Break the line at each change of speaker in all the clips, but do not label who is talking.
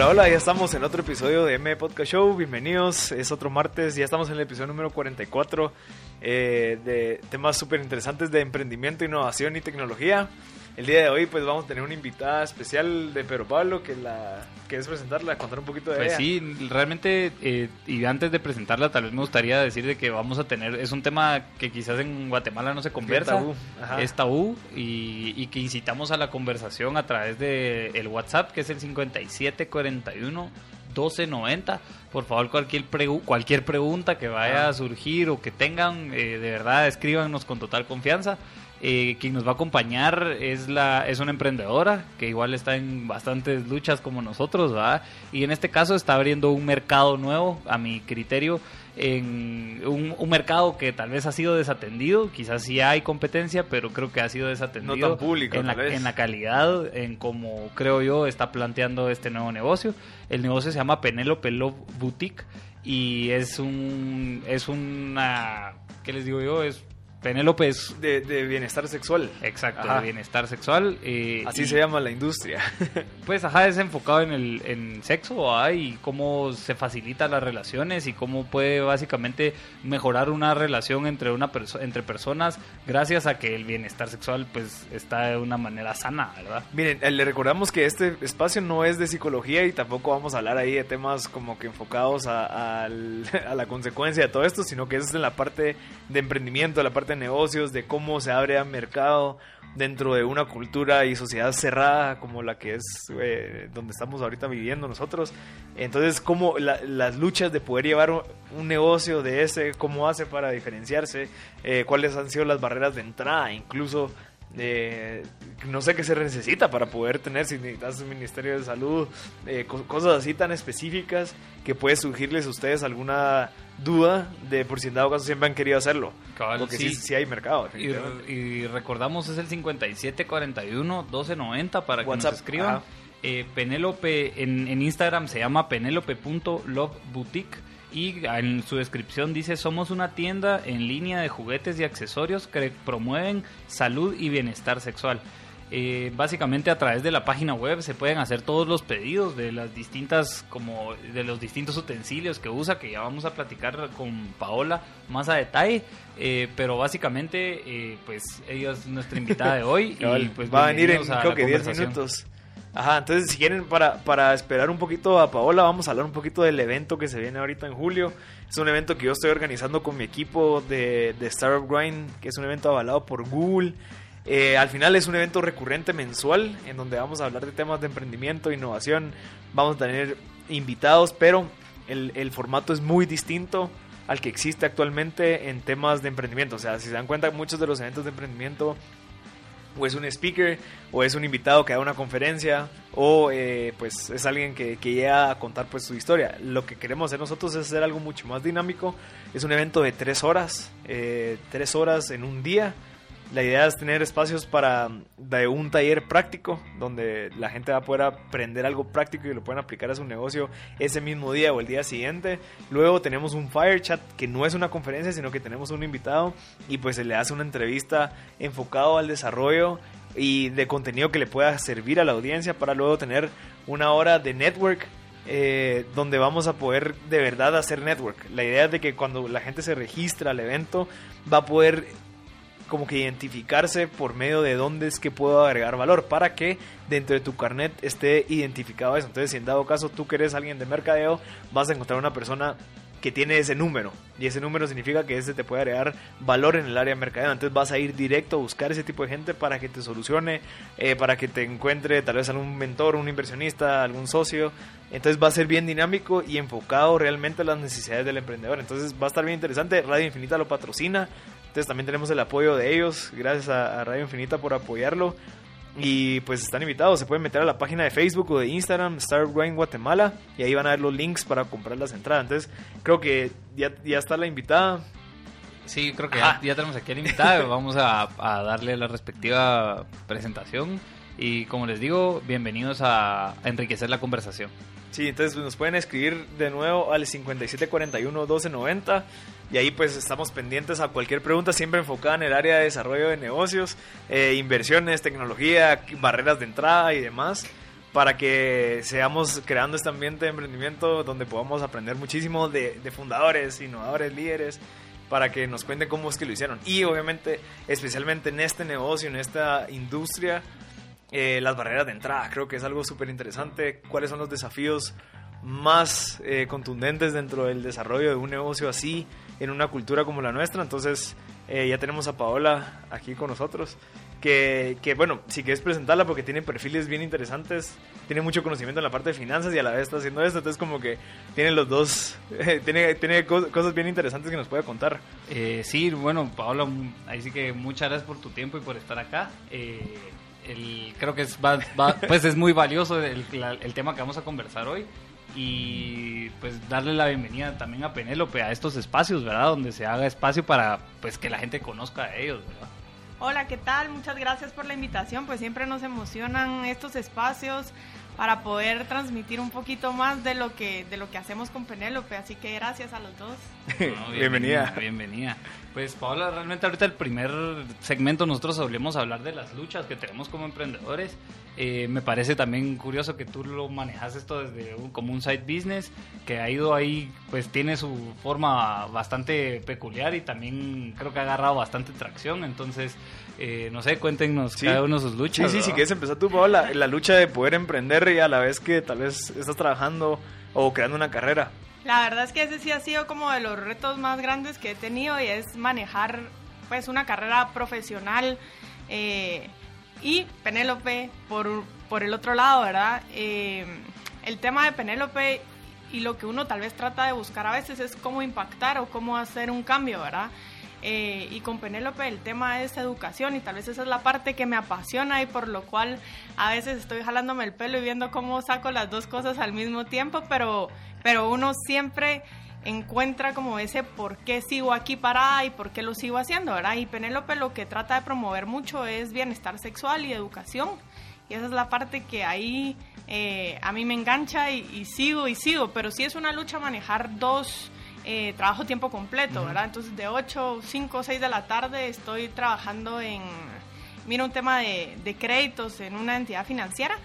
Hola, hola, ya estamos en otro episodio de M Podcast Show. Bienvenidos, es otro martes, ya estamos en el episodio número 44 eh, de temas súper interesantes de emprendimiento, innovación y tecnología. El día de hoy pues vamos a tener una invitada especial de Pedro Pablo que la quieres presentarla, contar un poquito de
pues
ella.
sí, realmente eh, y antes de presentarla tal vez me gustaría decir de que vamos a tener es un tema que quizás en Guatemala no se conversa,
tabú, ajá.
es tabú y, y que incitamos a la conversación a través de el WhatsApp que es el 5741 1290. Por favor, cualquier, pregu- cualquier pregunta que vaya a surgir o que tengan, eh, de verdad, escríbanos con total confianza. Eh, quien nos va a acompañar es la es una emprendedora que igual está en bastantes luchas como nosotros, ¿verdad? Y en este caso está abriendo un mercado nuevo, a mi criterio, en un, un mercado que tal vez ha sido desatendido, quizás sí hay competencia, pero creo que ha sido desatendido
No tan público,
en, la,
tal vez.
en la calidad, en cómo creo yo está planteando este nuevo negocio. El negocio se llama Penélope Love Boutique y es un es una ¿qué les digo yo? Es Penélope es
De, de bienestar sexual.
exacto,
Ajá.
de bienestar sexual. eh,
Así
y,
se llama la industria.
Pues ajá, es enfocado en el en sexo ¿verdad? y cómo se facilitan las relaciones y cómo puede básicamente mejorar una relación entre una perso- entre personas gracias a que el bienestar sexual pues está de una manera sana, ¿verdad?
Miren, eh, le recordamos que este espacio no es de psicología y tampoco vamos a hablar ahí de temas como que enfocados a, al- a la consecuencia de todo esto, sino que es en la parte de emprendimiento, la parte de negocios, de cómo se abre a mercado dentro de una cultura y sociedad cerrada como la que es eh, donde estamos ahorita viviendo nosotros. Entonces, cómo la- las luchas de poder llevar un, un negocio de ese, cómo hace para diferenciarse, eh, cuáles han sido las barreras de entrada, incluso eh, no sé qué se necesita para poder tener, si necesitas un ministerio de salud, eh, co- cosas así tan específicas que puede surgirles a ustedes alguna duda de por si en dado caso siempre han querido hacerlo.
Cabal,
Porque sí,
sí.
sí hay mercado.
Y, recordamos es el 5741-1290 para que
WhatsApp,
nos escriban. Eh, Penélope en, en Instagram se llama penélope.loveboutique y en su descripción dice somos una tienda en línea de juguetes y accesorios que promueven salud y bienestar sexual. Eh, básicamente a través de la página web se pueden hacer todos los pedidos de las distintas como de los distintos utensilios que usa que ya vamos a platicar con Paola más a detalle eh, pero básicamente eh, pues ella es nuestra invitada de hoy y pues
va a venir en creo que 10
conversación.
minutos. Ajá, entonces si quieren para, para esperar un poquito a Paola, vamos a hablar un poquito del evento que se viene ahorita en julio. Es un evento que yo estoy organizando con mi equipo de, de Startup Grind, que es un evento avalado por Google. Eh, al final es un evento recurrente mensual en donde vamos a hablar de temas de emprendimiento, innovación. Vamos a tener invitados, pero el, el formato es muy distinto al que existe actualmente en temas de emprendimiento. O sea, si se dan cuenta, muchos de los eventos de emprendimiento o es un speaker, o es un invitado que da una conferencia, o eh, pues es alguien que, que llega a contar pues su historia. Lo que queremos hacer nosotros es hacer algo mucho más dinámico. Es un evento de tres horas, eh, tres horas en un día. La idea es tener espacios para de un taller práctico donde la gente va a poder aprender algo práctico y lo pueden aplicar a su negocio ese mismo día o el día siguiente. Luego tenemos un fire chat que no es una conferencia, sino que tenemos un invitado y pues se le hace una entrevista enfocado al desarrollo y de contenido que le pueda servir a la audiencia para luego tener una hora de network eh, donde vamos a poder de verdad hacer network. La idea es de que cuando la gente se registra al evento va a poder como que identificarse por medio de dónde es que puedo agregar valor para que dentro de tu carnet esté identificado eso. Entonces, si en dado caso tú que eres alguien de mercadeo, vas a encontrar una persona que tiene ese número. Y ese número significa que ese te puede agregar valor en el área de mercadeo. Entonces vas a ir directo a buscar ese tipo de gente para que te solucione eh, para que te encuentre tal vez algún mentor un inversionista algún socio. Entonces va a ser bien dinámico y enfocado realmente a las necesidades del emprendedor. Entonces va a estar bien interesante. Radio Infinita lo patrocina. Entonces también tenemos el apoyo de ellos, gracias a, Radio Infinita por apoyarlo. Y pues están invitados, se pueden meter a la página de Facebook o de Instagram, Grind Guatemala, y ahí van a ver los links para comprar las entradas. Entonces creo que ya, ya está la invitada.
Sí, creo que ya, tenemos aquí a la invitada, vamos a, a darle la respectiva presentación. Y como les digo, bienvenidos a enriquecer la conversación.
Sí, entonces nos pueden escribir de nuevo al 5741-1290 y ahí pues estamos pendientes a cualquier pregunta siempre enfocada en el área de desarrollo de negocios, eh, inversiones, tecnología, barreras de entrada y demás para que seamos creando este ambiente de emprendimiento donde podamos aprender muchísimo de, fundadores, innovadores, líderes para que nos cuenten cómo es que lo hicieron. Y obviamente, especialmente en este negocio, en esta industria, eh, las barreras de entrada. Creo que es algo súper interesante. ¿Cuáles son los desafíos más eh, contundentes dentro del desarrollo de un negocio así en una cultura como la nuestra? Entonces, eh, ya tenemos a Paola aquí con nosotros. Que, que, bueno, si quieres presentarla porque tiene perfiles bien interesantes, tiene mucho conocimiento en la parte de finanzas y a la vez está haciendo esto, entonces como que tiene los dos, tiene, tiene cosas bien interesantes que nos puede contar.
sí, bueno, Paola, ahí sí que muchas gracias por tu tiempo y por estar acá creo que es, pues es muy valioso el, tema que vamos a conversar hoy y pues darle la bienvenida también a Penélope a estos espacios, ¿verdad? Donde se haga espacio para pues que la gente conozca a ellos, ¿verdad?
Hola, ¿qué tal? Muchas gracias por la invitación, pues siempre nos emocionan estos espacios para poder transmitir un poquito más de lo que de lo que hacemos con Penélope, así que gracias a los dos.
bienvenida. Bienvenida. Pues Paola, realmente ahorita el primer segmento nosotros solemos hablar de las luchas que tenemos como emprendedores. Eh, me parece también curioso que tú lo manejas esto desde como un side business, que ha ido ahí, pues tiene su forma bastante peculiar y también creo que ha agarrado bastante tracción. Entonces, eh, no sé, cuéntenos cada uno sus luchas.
Sí, sí, sí, quieres empezar tú, Paola, la lucha de poder emprender y a la vez que tal vez estás trabajando o creando una carrera.
La verdad es que ese sí ha sido como de los retos más grandes que he tenido y es manejar pues una carrera profesional eh, y Penélope por, por, el otro lado, ¿verdad? Eh, el tema de Penélope y lo que uno tal vez trata de buscar a veces es cómo impactar o cómo hacer un cambio, ¿verdad? Eh, y con Penélope el tema es educación y tal vez esa es la parte que me apasiona y por lo cual a veces estoy jalándome el pelo y viendo cómo saco las dos cosas al mismo tiempo, pero pero uno siempre encuentra como ese por qué sigo aquí parada y por qué lo sigo haciendo, ¿verdad? Y Penélope lo que trata de promover mucho es bienestar sexual y educación. Y esa es la parte que ahí eh, a mí me engancha y, sigo y sigo, pero sí es una lucha manejar dos eh, trabajo tiempo completo, ¿verdad? Entonces de 8, 5, 6 de la tarde estoy trabajando en, mira, un tema de, de créditos en una entidad financiera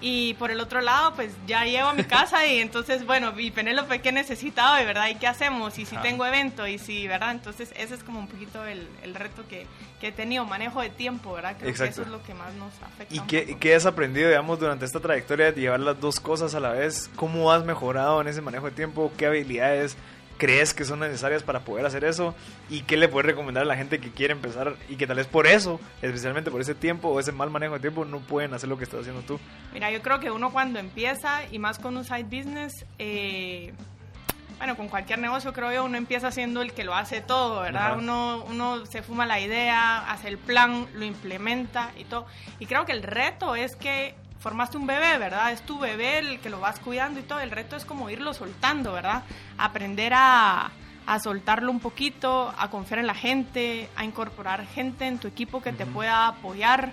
y por el otro lado, pues ya llego a mi casa y entonces, bueno, y Penélope, ¿qué necesitaba de verdad? ¿Y qué hacemos? Y si tengo evento, y si, ¿verdad? Entonces, ese es como un poquito el, el reto que, que, he tenido, manejo de tiempo, ¿verdad? Creo que eso es lo que más nos afecta.
¿Y qué, qué, has aprendido, digamos, durante esta trayectoria de llevar las dos cosas a la vez? ¿Cómo has mejorado en ese manejo de tiempo? ¿Qué habilidades crees que son necesarias para poder hacer eso y qué le puedes recomendar a la gente que quiere empezar y que tal vez por eso, especialmente por ese tiempo o ese mal manejo de tiempo, no pueden hacer lo que estás haciendo tú.
Mira, yo creo que uno cuando empieza y más con un side business, eh, bueno, con cualquier negocio creo yo, uno empieza siendo el que lo hace todo, ¿verdad? Uno, uno se fuma la idea, hace el plan, lo implementa y todo. Y creo que el reto es que formaste un bebé, ¿verdad? Es tu bebé el que lo vas cuidando y todo. El reto es como irlo soltando, ¿verdad? Aprender a, soltarlo un poquito, a confiar en la gente, a incorporar gente en tu equipo que te pueda apoyar.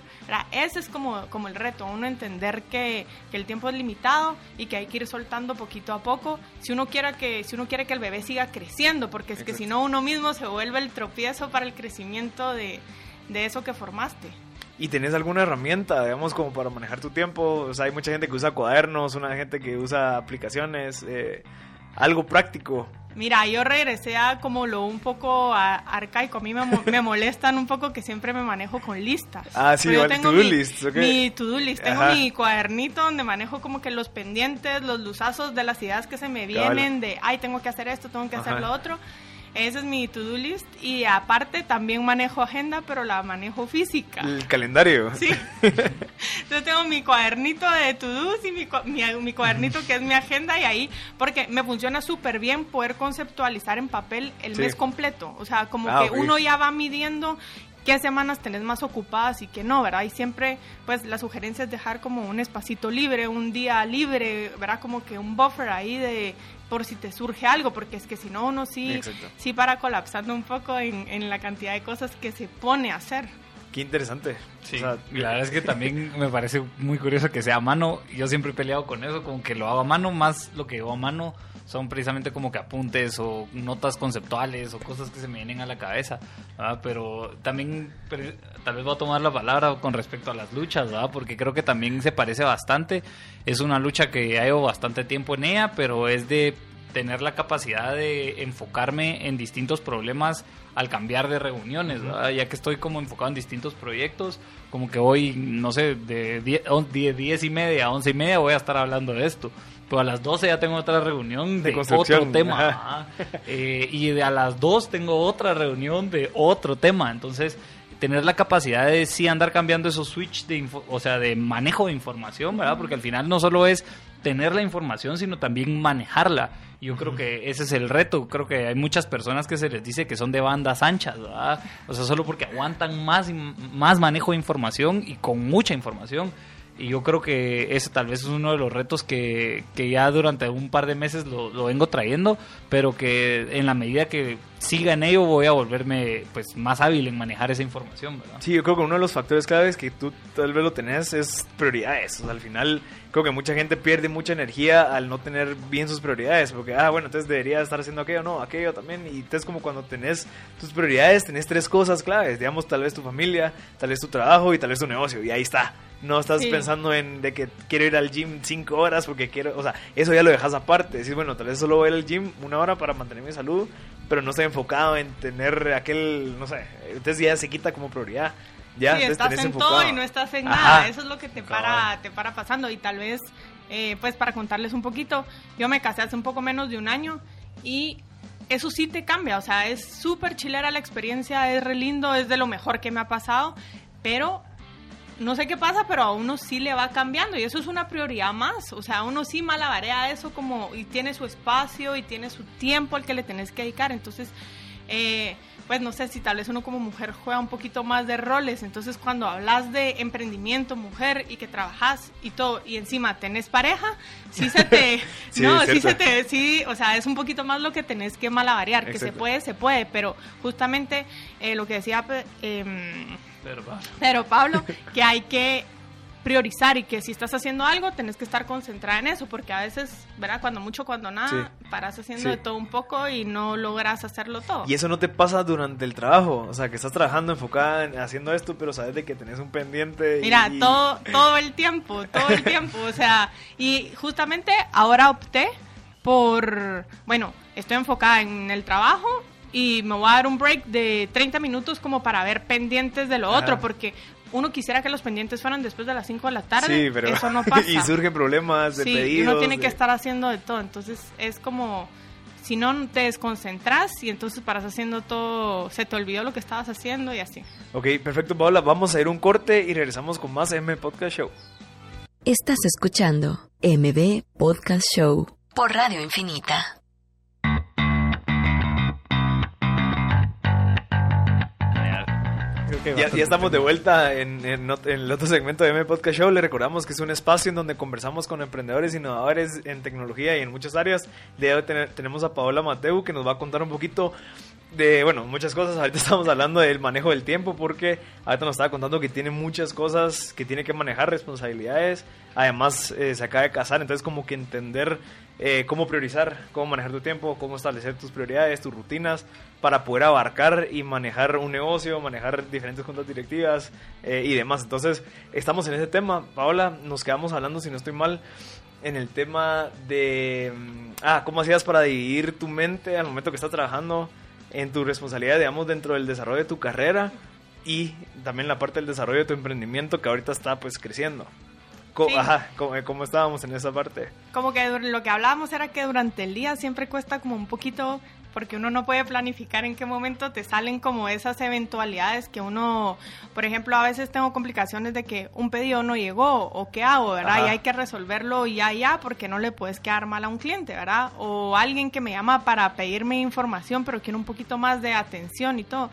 Ese es como, como el reto, uno entender que, el tiempo es limitado y que hay que ir soltando poquito a poco si uno quiere que, si uno quiere que el bebé siga creciendo, porque es que si no uno mismo se vuelve el tropiezo para el crecimiento de, de eso que formaste
y tenés alguna herramienta, digamos, como para manejar tu tiempo. O sea, hay mucha gente que usa cuadernos, una gente que usa aplicaciones, eh, algo práctico.
Mira, yo regresé a como lo un poco arcaico. A mí me, molestan un poco que siempre me manejo con listas.
Ah, sí, igual to-do list.
Mi to-do list. Tengo mi cuadernito donde manejo como que los pendientes, los luzazos de las ideas que se me vienen de, ay, tengo que hacer esto, tengo que hacer lo otro. Ese es mi to-do list y aparte también manejo agenda, pero la manejo física.
El calendario.
Sí. Yo tengo mi cuadernito de to-dos y mi, mi, mi, cuadernito que es mi agenda y ahí, porque me funciona súper bien poder conceptualizar en papel el mes completo. O sea, como ah, que uno ya va midiendo qué semanas tenés más ocupadas y qué no, ¿verdad? Y siempre, pues, la sugerencia es dejar como un espacito libre, un día libre, ¿verdad? Como que un buffer ahí de por si te surge algo, porque es que si no, uno sí, sí para colapsando un poco en, en la cantidad de cosas que se pone a hacer.
Qué interesante.
Sí, la verdad es que también me parece muy curioso que sea a mano. Yo siempre he peleado con eso, como que lo hago a mano, más lo que hago a mano son precisamente como que apuntes o notas conceptuales o cosas que se me vienen a la cabeza, pero también tal vez voy a tomar la palabra con respecto a las luchas, ¿verdad? porque creo que también se parece bastante, es una lucha que llevo bastante tiempo en ella, pero es de tener la capacidad de enfocarme en distintos problemas al cambiar de reuniones, ya que estoy como enfocado en distintos proyectos, como que hoy, no sé, de 10 y media a 11 y media voy a estar hablando de esto. Pero a las 12 ya tengo otra reunión de, otro tema. Eh, y de a las 2 tengo otra reunión de otro tema. Entonces, tener la capacidad de sí andar cambiando esos switch de, o sea, de manejo de información, ¿verdad? Porque al final no solo es tener la información, sino también manejarla. Yo creo que ese es el reto. Creo que hay muchas personas que se les dice que son de bandas anchas, ¿verdad? O sea, solo porque aguantan más, más manejo de información y con mucha información. Y yo creo que ese tal vez es uno de los retos que, que ya durante un par de meses lo, lo, vengo trayendo, pero que en la medida que siga en ello voy a volverme pues más hábil en manejar esa información, ¿verdad?
Sí, yo creo que uno de los factores claves que tú tal vez lo tenés es prioridades. O sea, al final creo que mucha gente pierde mucha energía al no tener bien sus prioridades, porque, ah, bueno, entonces debería estar haciendo aquello, no, aquello también, y entonces como cuando tenés tus prioridades, tenés tres cosas claves, digamos, tal vez tu familia, tal vez tu trabajo y tal vez tu negocio, y ahí está. No estás pensando en de que quiero ir al gym cinco horas porque quiero, o sea, eso ya lo dejas aparte. Decís, bueno, tal vez solo voy al gym una hora para mantener mi salud, pero no estoy enfocado en tener aquel, no sé, entonces ya se quita como prioridad. Ya,
sí, estás en todo y no estás en nada. Eso es lo que te para, te para pasando. Y tal vez, eh, pues para contarles un poquito, yo me casé hace un poco menos de un año y eso sí te cambia. O sea, es súper chilera la experiencia, es re lindo, es de lo mejor que me ha pasado. Pero no sé qué pasa, pero a uno sí le va cambiando y eso es una prioridad más. O sea, uno sí malabarea eso como y tiene su espacio y tiene su tiempo al que le tenés que dedicar. Entonces, eh, pues no sé si tal vez uno como mujer juega un poquito más de roles. Entonces, cuando hablas de emprendimiento, mujer y que trabajas y todo y encima tenés pareja, sí se te, no, sí se te, sí, o sea, es un poquito más lo que tenés que malabarear. Que se puede, se puede, pero justamente eh, lo que decía. Eh, pero Pablo, que hay que priorizar y que si estás haciendo algo tenés que estar concentrada en eso porque a veces, ¿verdad? Cuando mucho, cuando nada, paras haciendo de todo un poco y no logras hacerlo todo.
Y eso no te pasa durante el trabajo, o sea, que estás trabajando enfocada en haciendo esto, pero sabes de que tenés un pendiente.
Mira, todo todo el tiempo, todo el tiempo, o sea, y justamente ahora opté por, bueno, estoy enfocada en el trabajo y me voy a dar un break de 30 minutos como para ver pendientes de lo otro, porque uno quisiera que los pendientes fueran después de las 5 de la tarde. Sí, pero eso no pasa.
y surgen problemas de sí,
uno tiene que estar haciendo de todo. Entonces es como si no te desconcentras y entonces paras haciendo todo, se te olvidó lo que estabas haciendo y así.
Ok, perfecto, Paola. Vamos a ir un corte y regresamos con más M Podcast Show.
Estás escuchando MB Podcast Show por Radio Infinita.
Ya, estamos de vuelta en, el otro segmento de M Podcast Show. Le recordamos que es un espacio en donde conversamos con emprendedores, innovadores en tecnología y en muchas áreas. De hoy tenemos a Paola Mateu que nos va a contar un poquito de, bueno, muchas cosas. Ahorita estamos hablando del manejo del tiempo porque ahorita nos estaba contando que tiene muchas cosas que tiene que manejar, responsabilidades. Además, eh, se acaba de casar, entonces como que entender eh, cómo priorizar, cómo manejar tu tiempo, cómo establecer tus prioridades, tus rutinas para poder abarcar y manejar un negocio, manejar diferentes juntas directivas eh, y demás. Entonces, estamos en ese tema. Paola, nos quedamos hablando, si no estoy mal, en el tema de, mm, ah, cómo hacías para dividir tu mente al momento que estás trabajando en tu responsabilidad, digamos, dentro del desarrollo de tu carrera y también la parte del desarrollo de tu emprendimiento que ahorita está pues creciendo. ¿Cómo, Ajá, eh, ¿cómo, estábamos en esa parte?
Como que lo que hablábamos era que durante el día siempre cuesta como un poquito porque uno no puede planificar en qué momento te salen como esas eventualidades que uno, por ejemplo, a veces tengo complicaciones de que un pedido no llegó o qué hago, ¿verdad? Y hay que resolverlo ya, ya, porque no le puedes quedar mal a un cliente, ¿verdad? O alguien que me llama para pedirme información, pero quiere un poquito más de atención y todo.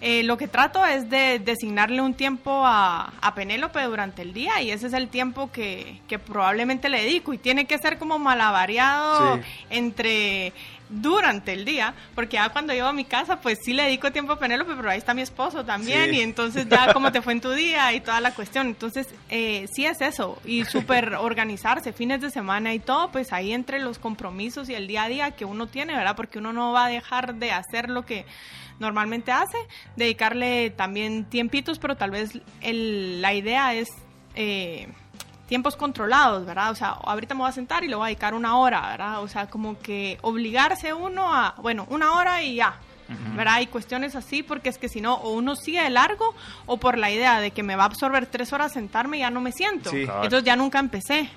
Eh, lo que trato es de designarle un tiempo a, a Penélope durante el día y ese es el tiempo que, que probablemente le dedico y tiene que ser como malavariado
Sí.
entre durante el día, porque ya cuando llego a mi casa, pues sí le dedico tiempo a Penélope, pero ahí está mi esposo también,
Sí.
y entonces ya cómo te fue en tu día y toda la cuestión. Entonces, eh, sí es eso, y súper organizarse, fines de semana y todo, pues ahí entre los compromisos y el día a día que uno tiene, ¿verdad? Porque uno no va a dejar de hacer lo que normalmente hace, dedicarle también tiempitos, pero tal vez el- la idea es... eh, tiempos controlados, ¿verdad? O sea, ahorita me voy a sentar y le voy a dedicar una hora, ¿verdad? O sea, como que obligarse uno a, bueno, una hora y ya, ¿verdad? Hay cuestiones así porque es que si no, o uno sigue de largo o por la idea de que me va a absorber tres horas sentarme ya no me siento.
Sí.
Entonces ya nunca empecé.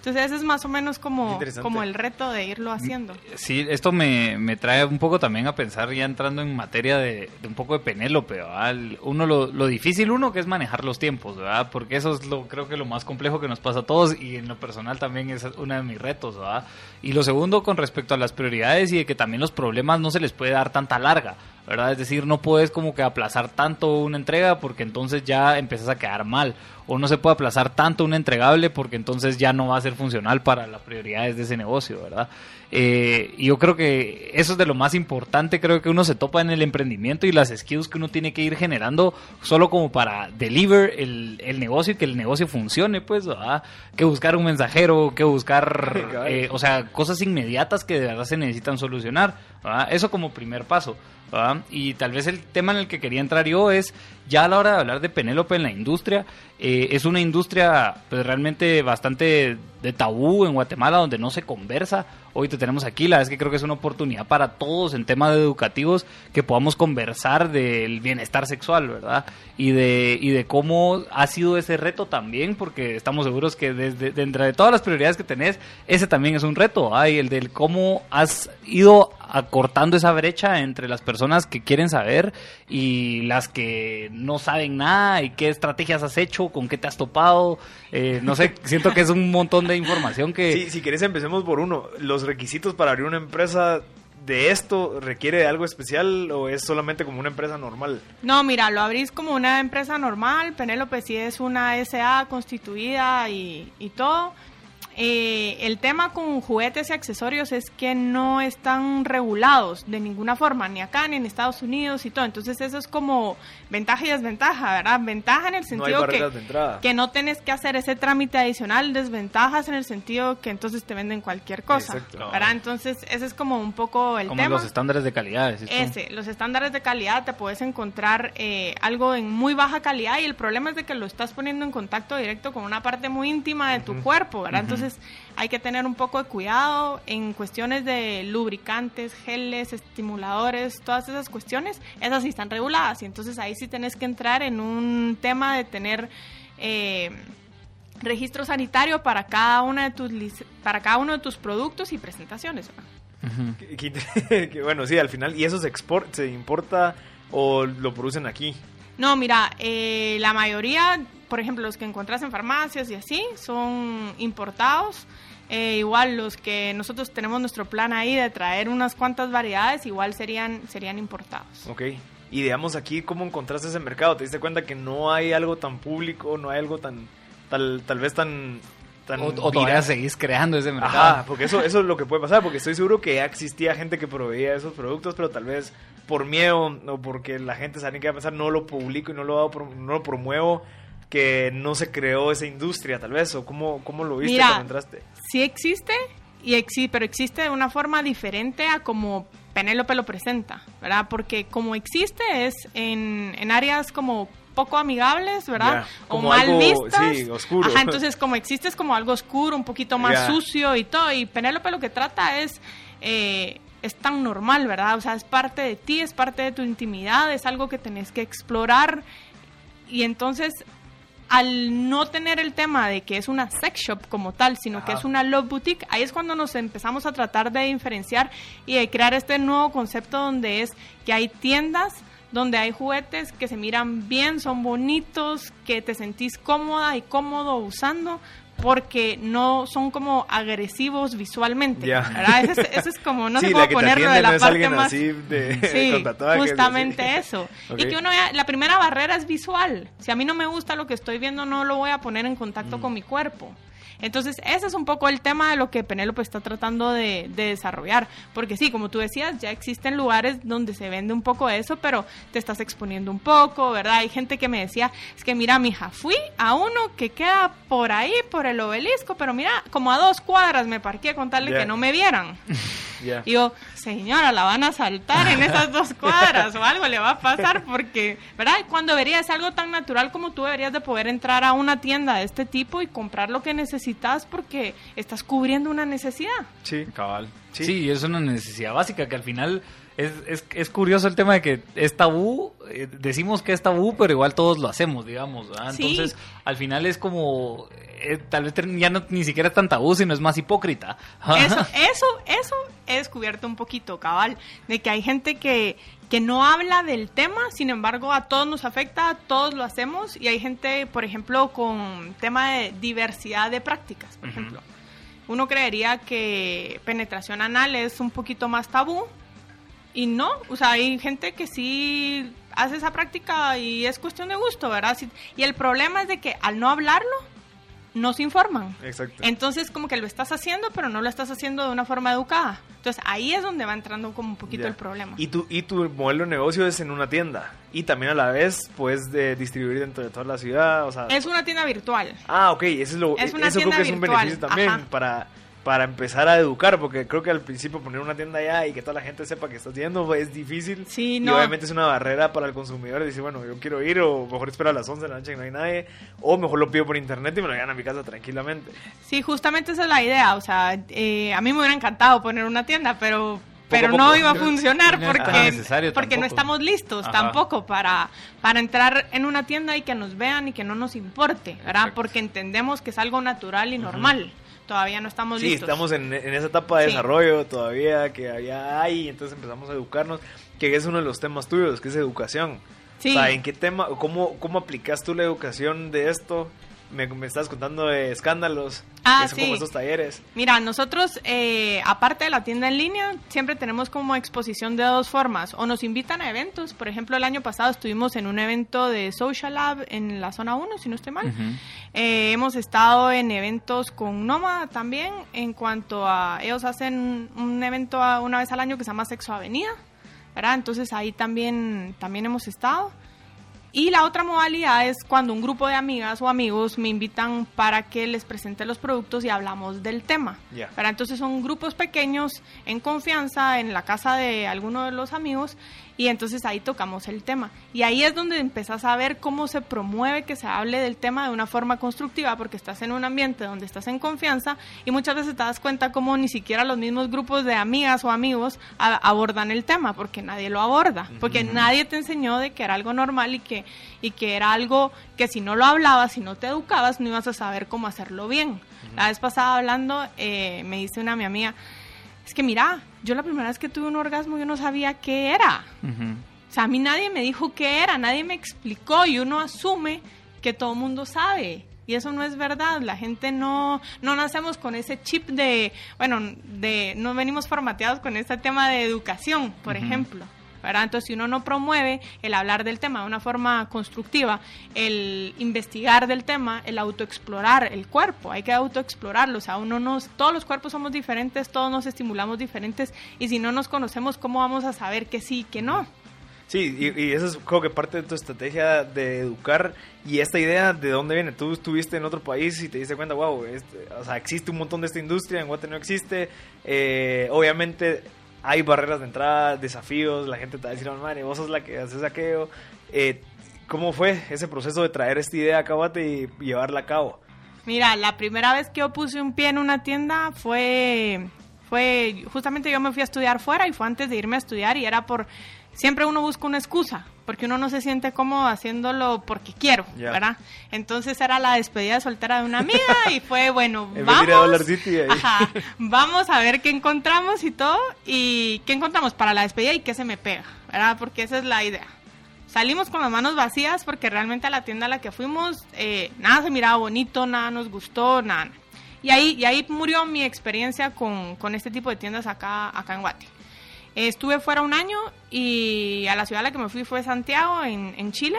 Entonces ese es más o menos como, como el reto de irlo haciendo.
Sí, esto me, me trae un poco también a pensar, ya entrando en materia de, de un poco de Penélope, ¿verdad? Uno, lo, lo difícil, uno, que es manejar los tiempos, ¿verdad? Porque eso es lo, creo que lo más complejo que nos pasa a todos y en lo personal también es uno de mis retos, ¿verdad? Y lo segundo, con respecto a las prioridades y de que también los problemas no se les puede dar tanta larga, ¿verdad? Es decir, no puedes como que aplazar tanto una entrega porque entonces ya empiezas a quedar mal. O no se puede aplazar tanto un entregable porque entonces ya no va a ser funcional para las prioridades de ese negocio, ¿verdad? Eh, y yo creo que eso es de lo más importante, creo que uno se topa en el emprendimiento y las skills que uno tiene que ir generando solo como para deliver el, el negocio y que el negocio funcione, pues, ¿verdad? Que buscar un mensajero, que buscar, eh, o sea, cosas inmediatas que de verdad se necesitan solucionar, ¿verdad? Eso como primer paso. ¿Verdad? Y tal vez el tema en el que quería entrar yo es, ya a la hora de hablar de Penélope en la industria, eh, es una industria pues, realmente bastante de tabú en Guatemala, donde no se conversa. Hoy te tenemos aquí, la verdad es que creo que es una oportunidad para todos en temas educativos que podamos conversar del bienestar sexual, ¿verdad? Y de, y de cómo ha sido ese reto también, porque estamos seguros que desde dentro de todas las prioridades que tenés, ese también es un reto, ¿ah? Y el del cómo has ido acortando esa brecha entre las personas que quieren saber y las que no saben nada y qué estrategias has hecho, con qué te has topado, eh, no sé, siento que es un montón de información que...
Sí, si querés empecemos por uno. ¿Los requisitos para abrir una empresa de esto requiere de algo especial o es solamente como una empresa normal?
No, mira, lo abrís como una empresa normal, Penélope sí es una SA constituida y, y todo. Eh, el tema con juguetes y accesorios es que no están regulados de ninguna forma, ni acá ni en Estados Unidos y todo. Entonces eso es como ventaja y desventaja, ¿verdad? Ventaja en el
No
sentido que,
de entrada.
que no tenés que hacer ese trámite adicional, desventajas en el sentido que entonces te venden cualquier cosa,
Exacto.
¿verdad? Entonces ese es como un poco el
como
tema.
los estándares de calidad. tú.
Ese, los estándares de calidad, te puedes encontrar eh, algo en muy baja calidad y el problema es de que lo estás poniendo en contacto directo con una parte muy íntima de tu cuerpo, ¿verdad? Entonces hay que tener un poco de cuidado en cuestiones de lubricantes, geles, estimuladores, todas esas cuestiones, esas sí están reguladas y entonces ahí sí tenés que entrar en un tema de tener... eh, registro sanitario para cada una de tus para cada uno de tus productos y presentaciones ¿verdad?
Ujú.
Que- que- que bueno, sí, al final. ¿Y eso se, export, se importa o lo producen aquí?
No, mira, eh, la mayoría, por ejemplo, los que encontrás en farmacias y así, son importados. Eh, igual los que nosotros tenemos nuestro plan ahí de traer unas cuantas variedades, igual serían, serían importados.
Ok. Y digamos aquí, ¿cómo encontraste ese mercado? ¿Te diste cuenta que no hay algo tan público, no hay algo tan, tal, tal vez tan... tan
O, o todavía seguís creando ese mercado.
Ajá, porque eso, eso es lo que puede pasar, porque estoy seguro que ya existía gente que proveía esos productos, pero tal vez por miedo o porque la gente sabe que va a pensar, no lo publico y no lo, hago no lo promuevo, que no se creó esa industria, tal vez, o cómo, cómo lo viste
Mira,
cuando entraste.
Sí existe, y exi pero existe de una forma diferente a como Penélope lo presenta, ¿verdad? Porque como existe es en, en áreas como poco amigables, ¿verdad? O mal
algo,
vistas.
sí, oscuro.
Ajá, entonces como existe es como algo oscuro, un poquito más sucio y todo. Y Penélope lo que trata es... eh, es tan normal, ¿verdad? O sea, es parte de ti, es parte de tu intimidad, es algo que tenés que explorar. Y entonces al no tener el tema de que es una sex shop como tal, sino que es una love boutique, ahí es cuando nos empezamos a tratar de diferenciar y de crear este nuevo concepto donde es que hay tiendas donde hay juguetes que se miran bien, son bonitos, que te sentís cómoda y cómodo usando, porque no son como agresivos visualmente. Eso, es, como, no sé cómo ponerlo de la parte más...
Así de,
sí, justamente eso. Y que uno la primera barrera es visual. Si a mí no me gusta lo que estoy viendo, no lo voy a poner en contacto mm. con mi cuerpo. Entonces, ese es un poco el tema de lo que Penélope está tratando de, desarrollar. Porque sí, como tú decías, ya existen lugares donde se vende un poco eso, pero te estás exponiendo un poco, ¿verdad? Hay gente que me decía, es que mira, mija, fui a uno que queda por ahí, por el obelisco, pero mira, como a dos cuadras me parqué con tal de que no me vieran. Y yo, señora, la van a saltar en esas dos cuadras o algo le va a pasar porque, ¿verdad? Cuando verías algo tan natural como tú deberías de poder entrar a una tienda de este tipo y comprar lo que necesitas porque estás cubriendo una necesidad.
Sí, cabal.
Sí, es una necesidad básica que al final es, es, es, curioso el tema de que es tabú, eh, decimos que es tabú, pero igual todos lo hacemos, digamos. Entonces, al final es como, eh, tal vez ya no, ni siquiera es tan tabú, sino es más hipócrita.
Eso, eso, eso he descubierto un poquito, cabal, de que hay gente que, que no habla del tema, sin embargo, a todos nos afecta, a todos lo hacemos, y hay gente, por ejemplo, con tema de diversidad de prácticas, por ejemplo. Uno creería que penetración anal es un poquito más tabú, y no, o sea, hay gente que sí hace esa práctica y es cuestión de gusto, ¿verdad? Y el problema es de que al no hablarlo, no se informan.
Exacto.
Entonces, como que lo estás haciendo, pero no lo estás haciendo de una forma educada. Entonces, ahí es donde va entrando como un poquito el problema.
Y tu, y tu modelo de negocio es en una tienda. Y también a la vez puedes de distribuir dentro de toda la ciudad. O sea,
es una tienda virtual.
Ah, ok. Eso, es lo,
es una
eso creo que es un beneficio también para para empezar a educar, porque creo que al principio poner una tienda allá y que toda la gente sepa que estás yendo es difícil.
Sí,
y obviamente es una barrera para el consumidor decir, bueno, yo quiero ir o mejor espero a las 11 de la noche que no hay nadie, o mejor lo pido por internet y me lo llevan a mi casa tranquilamente.
Sí, justamente esa es la idea, o sea, eh, a mí me hubiera encantado poner una tienda, pero pero no iba a funcionar porque, porque no estamos listos tampoco para, para entrar en una tienda y que nos vean y que no nos importe, ¿verdad? Porque entendemos que es algo natural y normal todavía no estamos listos.
Sí, estamos en, esa etapa de desarrollo todavía, que allá hay, entonces empezamos a educarnos, que es uno de los temas tuyos, que es educación. Sí. O sea, ¿en qué tema, cómo, cómo aplicas tú la educación de esto me, me estás contando de escándalos,
ah,
que son como esos talleres.
Mira, nosotros, eh, aparte de la tienda en línea, siempre tenemos como exposición de dos formas. O nos invitan a eventos. Por ejemplo, el año pasado estuvimos en un evento de Social Lab en la zona 1, si no estoy mal. Eh, hemos estado en eventos con Noma también, en cuanto a. Ellos hacen un evento una vez al año que se llama Sexo Avenida. ¿verdad? Entonces ahí también, también hemos estado. Y la otra modalidad es cuando un grupo de amigas o amigos me invitan para que les presente los productos y hablamos del tema. Entonces son grupos pequeños en confianza en la casa de alguno de los amigos y entonces ahí tocamos el tema. Y ahí es donde empezás a ver cómo se promueve que se hable del tema de una forma constructiva, porque estás en un ambiente donde estás en confianza y muchas veces te das cuenta cómo ni siquiera los mismos grupos de amigas o amigos abordan el tema, porque nadie lo aborda, porque nadie te enseñó de que era algo normal y que, y que era algo que si no lo hablabas, si no te educabas, no ibas a saber cómo hacerlo bien. La vez pasada hablando, eh, me dice una mi amiga, es que mira, yo la primera vez que tuve un orgasmo yo no sabía qué era. O sea, a mí nadie me dijo qué era, nadie me explicó y uno asume que todo el mundo sabe. Y eso no es verdad, la gente no, no nacemos con ese chip de, bueno, de, no venimos formateados con ese tema de educación, por ejemplo. Entonces, si uno no promueve el hablar del tema de una forma constructiva, el investigar del tema, el autoexplorar el cuerpo, hay que autoexplorarlo, o sea, uno nos, todos los cuerpos somos diferentes, todos nos estimulamos diferentes, y si no nos conocemos, ¿cómo vamos a saber que sí y que no?
Sí, y, eso es creo que parte de tu estrategia de educar y esta idea de dónde viene. Tú estuviste en otro país y te diste cuenta, wow, este, o sea, existe un montón de esta industria, en Guatemala no existe. Eh, obviamente hay barreras de entrada, desafíos, la gente te va a decir, madre, vos sos la que haces aquello. Eh, ¿Cómo fue ese proceso de traer esta idea a Cabate y llevarla a cabo?
Mira, la primera vez que yo puse un pie en una tienda fue, fue, justamente yo me fui a estudiar fuera y fue antes de irme a estudiar y era por, siempre uno busca una excusa porque uno no se siente cómodo haciéndolo porque quiero,
Ya.
¿verdad? Entonces era la despedida de soltera de una amiga y fue, bueno, vamos,
City,
ajá, vamos a ver qué encontramos y todo, y qué encontramos para la despedida y qué se me pega, ¿verdad? Porque esa es la idea. Salimos con las manos vacías porque realmente a la tienda a la que fuimos, eh, nada se miraba bonito, nada nos gustó, nada. Y ahí, y ahí murió mi experiencia con, con este tipo de tiendas acá, acá en Guate. Estuve fuera un año y a la ciudad a la que me fui fue Santiago, en, en Chile.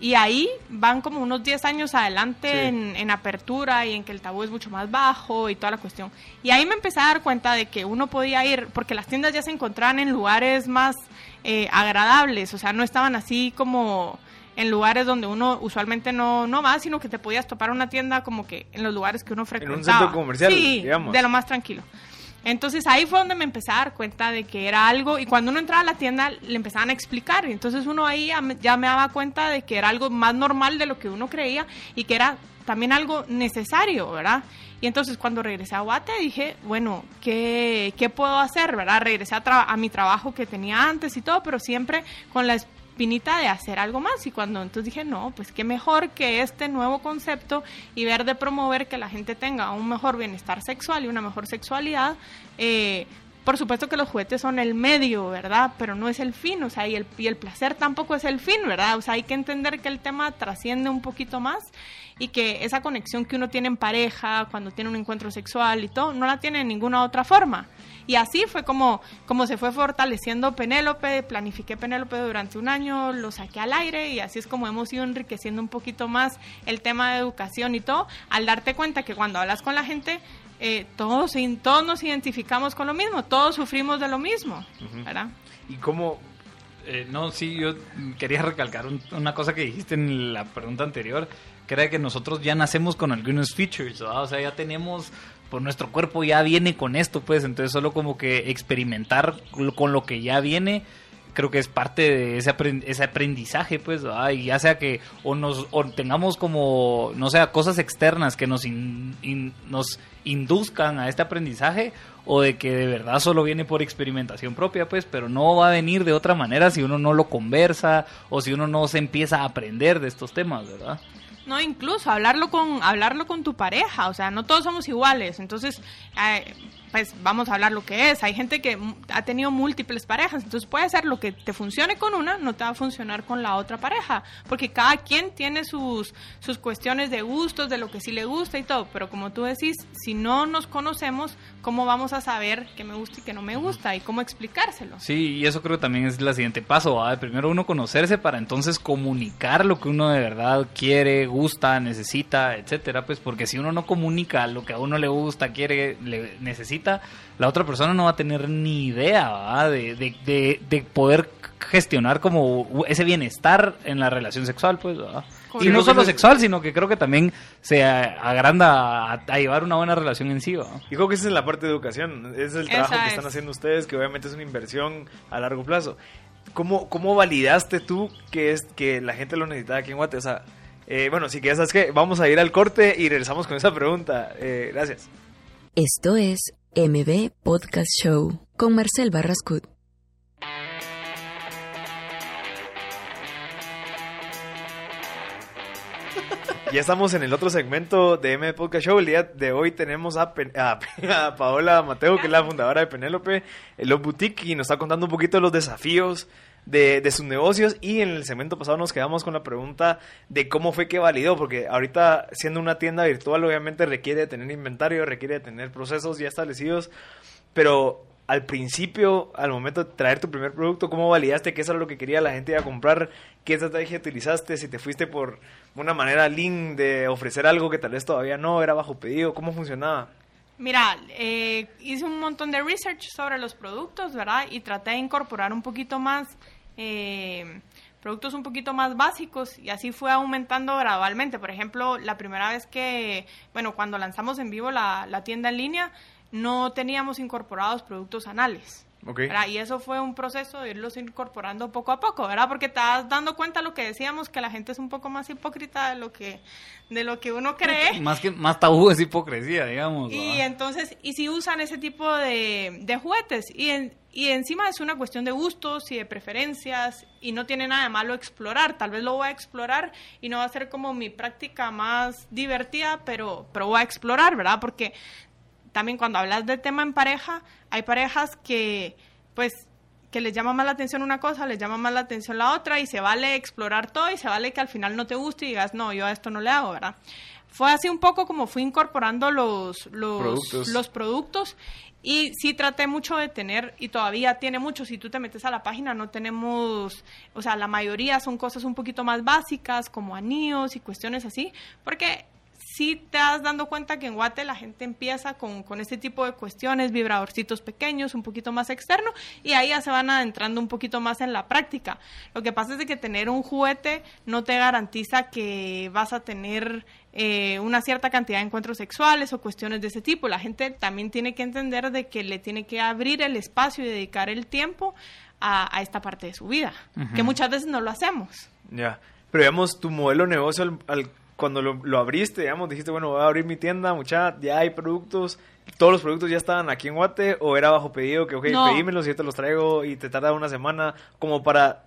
Y ahí van como unos 10 años adelante
Sí.
en, en apertura y en que el tabú es mucho más bajo y toda la cuestión. Y ahí me empecé a dar cuenta de que uno podía ir, porque las tiendas ya se encontraban en lugares más eh, agradables, o sea, no estaban así como en lugares donde uno usualmente no, no va, sino que te podías topar una tienda como que en los lugares que uno frecuentaba.
centro comercial,
Sí,
digamos.
de lo más tranquilo. Entonces ahí fue donde me empecé a dar cuenta de que era algo, y cuando uno entraba a la tienda le empezaban a explicar, y entonces uno ahí ya me, daba cuenta de que era algo más normal de lo que uno creía y que era también algo necesario, ¿verdad? Y entonces cuando regresé a Guate dije, bueno, ¿qué, qué puedo hacer, verdad? Regresé a, a mi trabajo que tenía antes y todo, pero siempre con la espinita de hacer algo más. Y cuando entonces dije, no, pues qué mejor que este nuevo concepto y ver de promover que la gente tenga un mejor bienestar sexual y una mejor sexualidad. eh, por supuesto que los juguetes son el medio, ¿verdad? Pero no es el fin, o sea, y el, y el placer tampoco es el fin, ¿verdad? O sea, hay que entender que el tema trasciende un poquito más y que esa conexión que uno tiene en pareja, cuando tiene un encuentro sexual y todo, no la tiene de ninguna otra forma. Y así fue como, como se fue fortaleciendo Penélope, planifiqué Penélope durante un año, lo saqué al aire y así es como hemos ido enriqueciendo un poquito más el tema de educación y todo, al darte cuenta que cuando hablas con la gente, eh, todos, todos nos identificamos con lo mismo, todos sufrimos de lo mismo, ¿verdad?
¿Y cómo?
Eh, no, sí, yo quería recalcar un- una cosa que dijiste en la pregunta anterior, era que nosotros ya nacemos con algunos features, ¿verdad? o sea, ya tenemos, pues nuestro cuerpo ya viene con esto, pues, entonces solo como que experimentar con lo que ya viene, creo que es parte de ese, ese aprendizaje, pues, ¿verdad? y ya sea que o nos o tengamos como, no sé, cosas externas que nos, in- in- nos induzcan a este aprendizaje, o de que de verdad solo viene por experimentación propia, pues, pero no va a venir de otra manera si uno no lo conversa o si uno no se empieza a aprender de estos temas, ¿verdad?
No, incluso hablarlo con hablarlo con tu pareja, o sea, no todos somos iguales, entonces, eh, pues vamos a hablar lo que es. Hay gente que ha tenido múltiples parejas, entonces puede ser lo que te funcione con una, no te va a funcionar con la otra pareja, porque cada quien tiene sus sus cuestiones de gustos, de lo que sí le gusta y todo, pero como tú decís, si no nos conocemos, ¿cómo vamos a saber qué me gusta y qué no me gusta y cómo explicárselo?
Sí, y eso creo que también es el siguiente paso, ¿verdad? Primero uno conocerse para entonces comunicar lo que uno de verdad quiere, gusta, necesita, etcétera, pues porque si uno no comunica lo que a uno le gusta, quiere, le necesita, la otra persona no va a tener ni idea. De, de, de, de poder gestionar como ese bienestar en la relación sexual, pues, ¿verdad? Y no solo sexual, sino que creo que también se agranda a, a llevar una buena relación en sí, ¿verdad?
Y creo que esa es la parte de educación, ese es el trabajo
Esa
que
es.
están haciendo ustedes, que obviamente es una inversión a largo plazo. ¿Cómo, cómo validaste tú que es que la gente lo necesitaba aquí en Guate? O sea, eh, bueno, sí que ya sabes que vamos a ir al corte y regresamos con esa pregunta. Eh, gracias.
Esto es MB Podcast Show con Marcel Barrascut.
Ya estamos en el otro segmento de M Podcast Show. El día de hoy tenemos a, Paola Mateo, que es la fundadora de Penélope, el Love Boutique, y nos está contando un poquito de los desafíos de, de sus negocios. Y en el segmento pasado nos quedamos con la pregunta de cómo fue que validó, porque ahorita siendo una tienda virtual obviamente requiere de tener inventario, requiere de tener procesos ya establecidos, pero al principio, al momento de traer tu primer producto, ¿cómo validaste que eso era lo que quería la gente iba a comprar? ¿Qué estrategia utilizaste? Si te fuiste por una manera lean de ofrecer algo que tal vez todavía no era bajo pedido, ¿cómo funcionaba?
Mira, eh, hice un montón de research sobre los productos, ¿verdad? Y traté de incorporar un poquito más, eh, productos un poquito más básicos y así fue aumentando gradualmente. Por ejemplo, la primera vez que, bueno, cuando lanzamos en vivo la, la tienda en línea, no teníamos incorporados productos anales.
Ok.
¿verdad? Y eso fue un proceso de irlos incorporando poco a poco, ¿verdad? Porque te das dando cuenta lo que decíamos, que la gente es un poco más hipócrita de lo que, de lo que uno cree.
Más que más tabú es hipocresía, digamos.
Y
¿verdad?
entonces, y si usan ese tipo de, de juguetes, y, en- Y encima es una cuestión de gustos y de preferencias y no tiene nada de malo explorar. Tal vez lo voy a explorar y no va a ser como mi práctica más divertida, pero, pero voy a explorar, ¿verdad? Porque también cuando hablas de tema en pareja, hay parejas que pues que les llama más la atención una cosa, les llama más la atención la otra y se vale explorar todo y se vale que al final no te guste y digas, no, yo a esto no le hago, ¿verdad? Fue así un poco como fui incorporando los, los,
Productos.
los productos y sí traté mucho de tener, y todavía tiene mucho, si tú te metes a la página no tenemos, o sea, la mayoría son cosas un poquito más básicas, como anillos y cuestiones así, porque sí te das dando cuenta que en Guate la gente empieza con, con este tipo de cuestiones, vibradorcitos pequeños, un poquito más externo, y ahí ya se van adentrando un poquito más en la práctica. Lo que pasa es de que tener un juguete no te garantiza que vas a tener eh, una cierta cantidad de encuentros sexuales o cuestiones de ese tipo. La gente también tiene que entender de que le tiene que abrir el espacio y dedicar el tiempo a, a esta parte de su vida, que muchas veces no lo hacemos.
Ya. Pero digamos, tu modelo de negocio, al, al- cuando lo, lo abriste, digamos, dijiste, bueno, voy a abrir mi tienda, mucha, ya hay productos, todos los productos ya estaban aquí en Guate, o era bajo pedido, que, ok,
No.
pedímelos y yo te los traigo y te tarda una semana, como para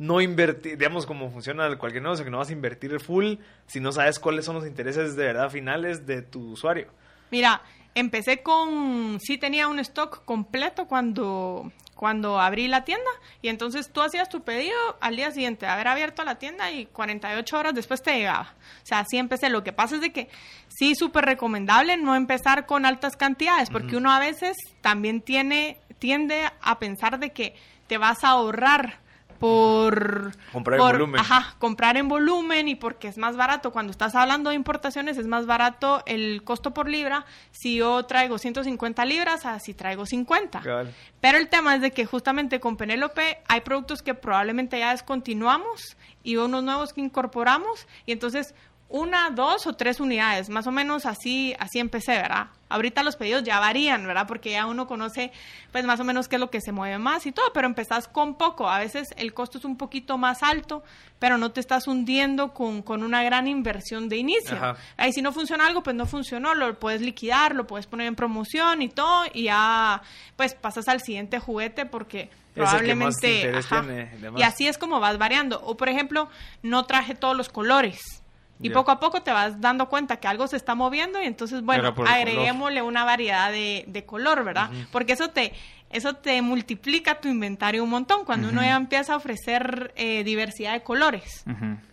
no invertir, digamos, como funciona cualquier negocio, que no vas a invertir full si no sabes cuáles son los intereses de verdad finales de tu usuario.
Mira, empecé con, sí tenía un stock completo cuando, cuando abrí la tienda y entonces tú hacías tu pedido al día siguiente, haber abierto la tienda y 48 horas después te llegaba. O sea, así empecé. Lo que pasa es de que sí, súper recomendable no empezar con altas cantidades porque uno a veces también tiene, tiende a pensar de que te vas a ahorrar por
Comprar en volumen.
Ajá, comprar en volumen y porque es más barato. Cuando estás hablando de importaciones es más barato el costo por libra si yo traigo 150 libras a si traigo 50.
Cabal.
Pero el tema es de que justamente con Penélope hay productos que probablemente ya descontinuamos y unos nuevos que incorporamos y entonces una, dos o tres unidades, más o menos así, así empecé, ¿verdad? Ahorita los pedidos ya varían, ¿verdad? Porque ya uno conoce, pues más o menos qué es lo que se mueve más y todo, pero empezás con poco. A veces el costo es un poquito más alto, pero no te estás hundiendo con, con una gran inversión de inicio.
Ajá.
Ahí si no funciona algo, pues no funcionó, lo puedes liquidar, lo puedes poner en promoción y todo, y ya pues pasas al siguiente juguete porque probablemente... ajá.
tiene,
y así es como vas variando. O por ejemplo, no traje todos los colores. Y poco a poco te vas dando cuenta que algo se está moviendo y entonces, bueno, agreguémosle una variedad de, de color, ¿verdad? Porque eso te, eso te multiplica tu inventario un montón cuando uno ya empieza a ofrecer eh, diversidad de colores.